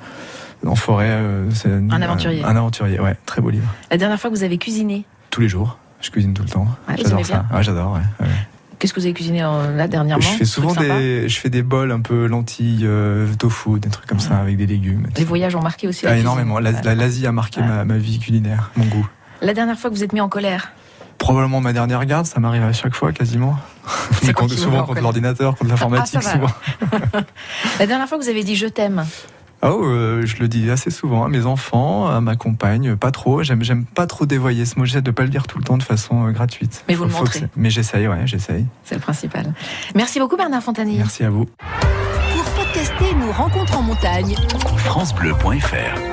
en forêt. euh, c'est Un aventurier. Un, aventurier, ouais. Très beau livre. La dernière fois que vous avez cuisiné? Tous les jours. Je cuisine tout le temps. Ouais, j'adore ça. bien Ouais, j'adore, ouais. ouais. Qu'est-ce que vous avez cuisiné là dernièrement? Je fais souvent des, je fais des bols un peu lentilles, euh, tofu, des trucs comme ça avec des légumes. Les voyages ont marqué aussi la Ah, énormément. La- la- L'Asie a marqué ma vie culinaire, mon goût. La dernière fois que vous êtes mis en colère? Probablement ma dernière garde, ça m'arrive à chaque fois quasiment. C'est contre- souvent contre l'ordinateur, contre l'informatique, Ah, souvent. La dernière fois que vous avez dit je t'aime Ah oh, euh, je le dis assez souvent à mes enfants, à ma compagne, pas trop. J'aime, j'aime pas trop dévoyer ce mot. J'essaie de pas le dire tout le temps de façon euh, gratuite. Mais vous le montrez. Mais j'essaye, ouais, j'essaye. C'est le principal. Merci beaucoup Bernard Fontanier. Merci à vous. Pour podcaster nos rencontres en montagne, FranceBleu.fr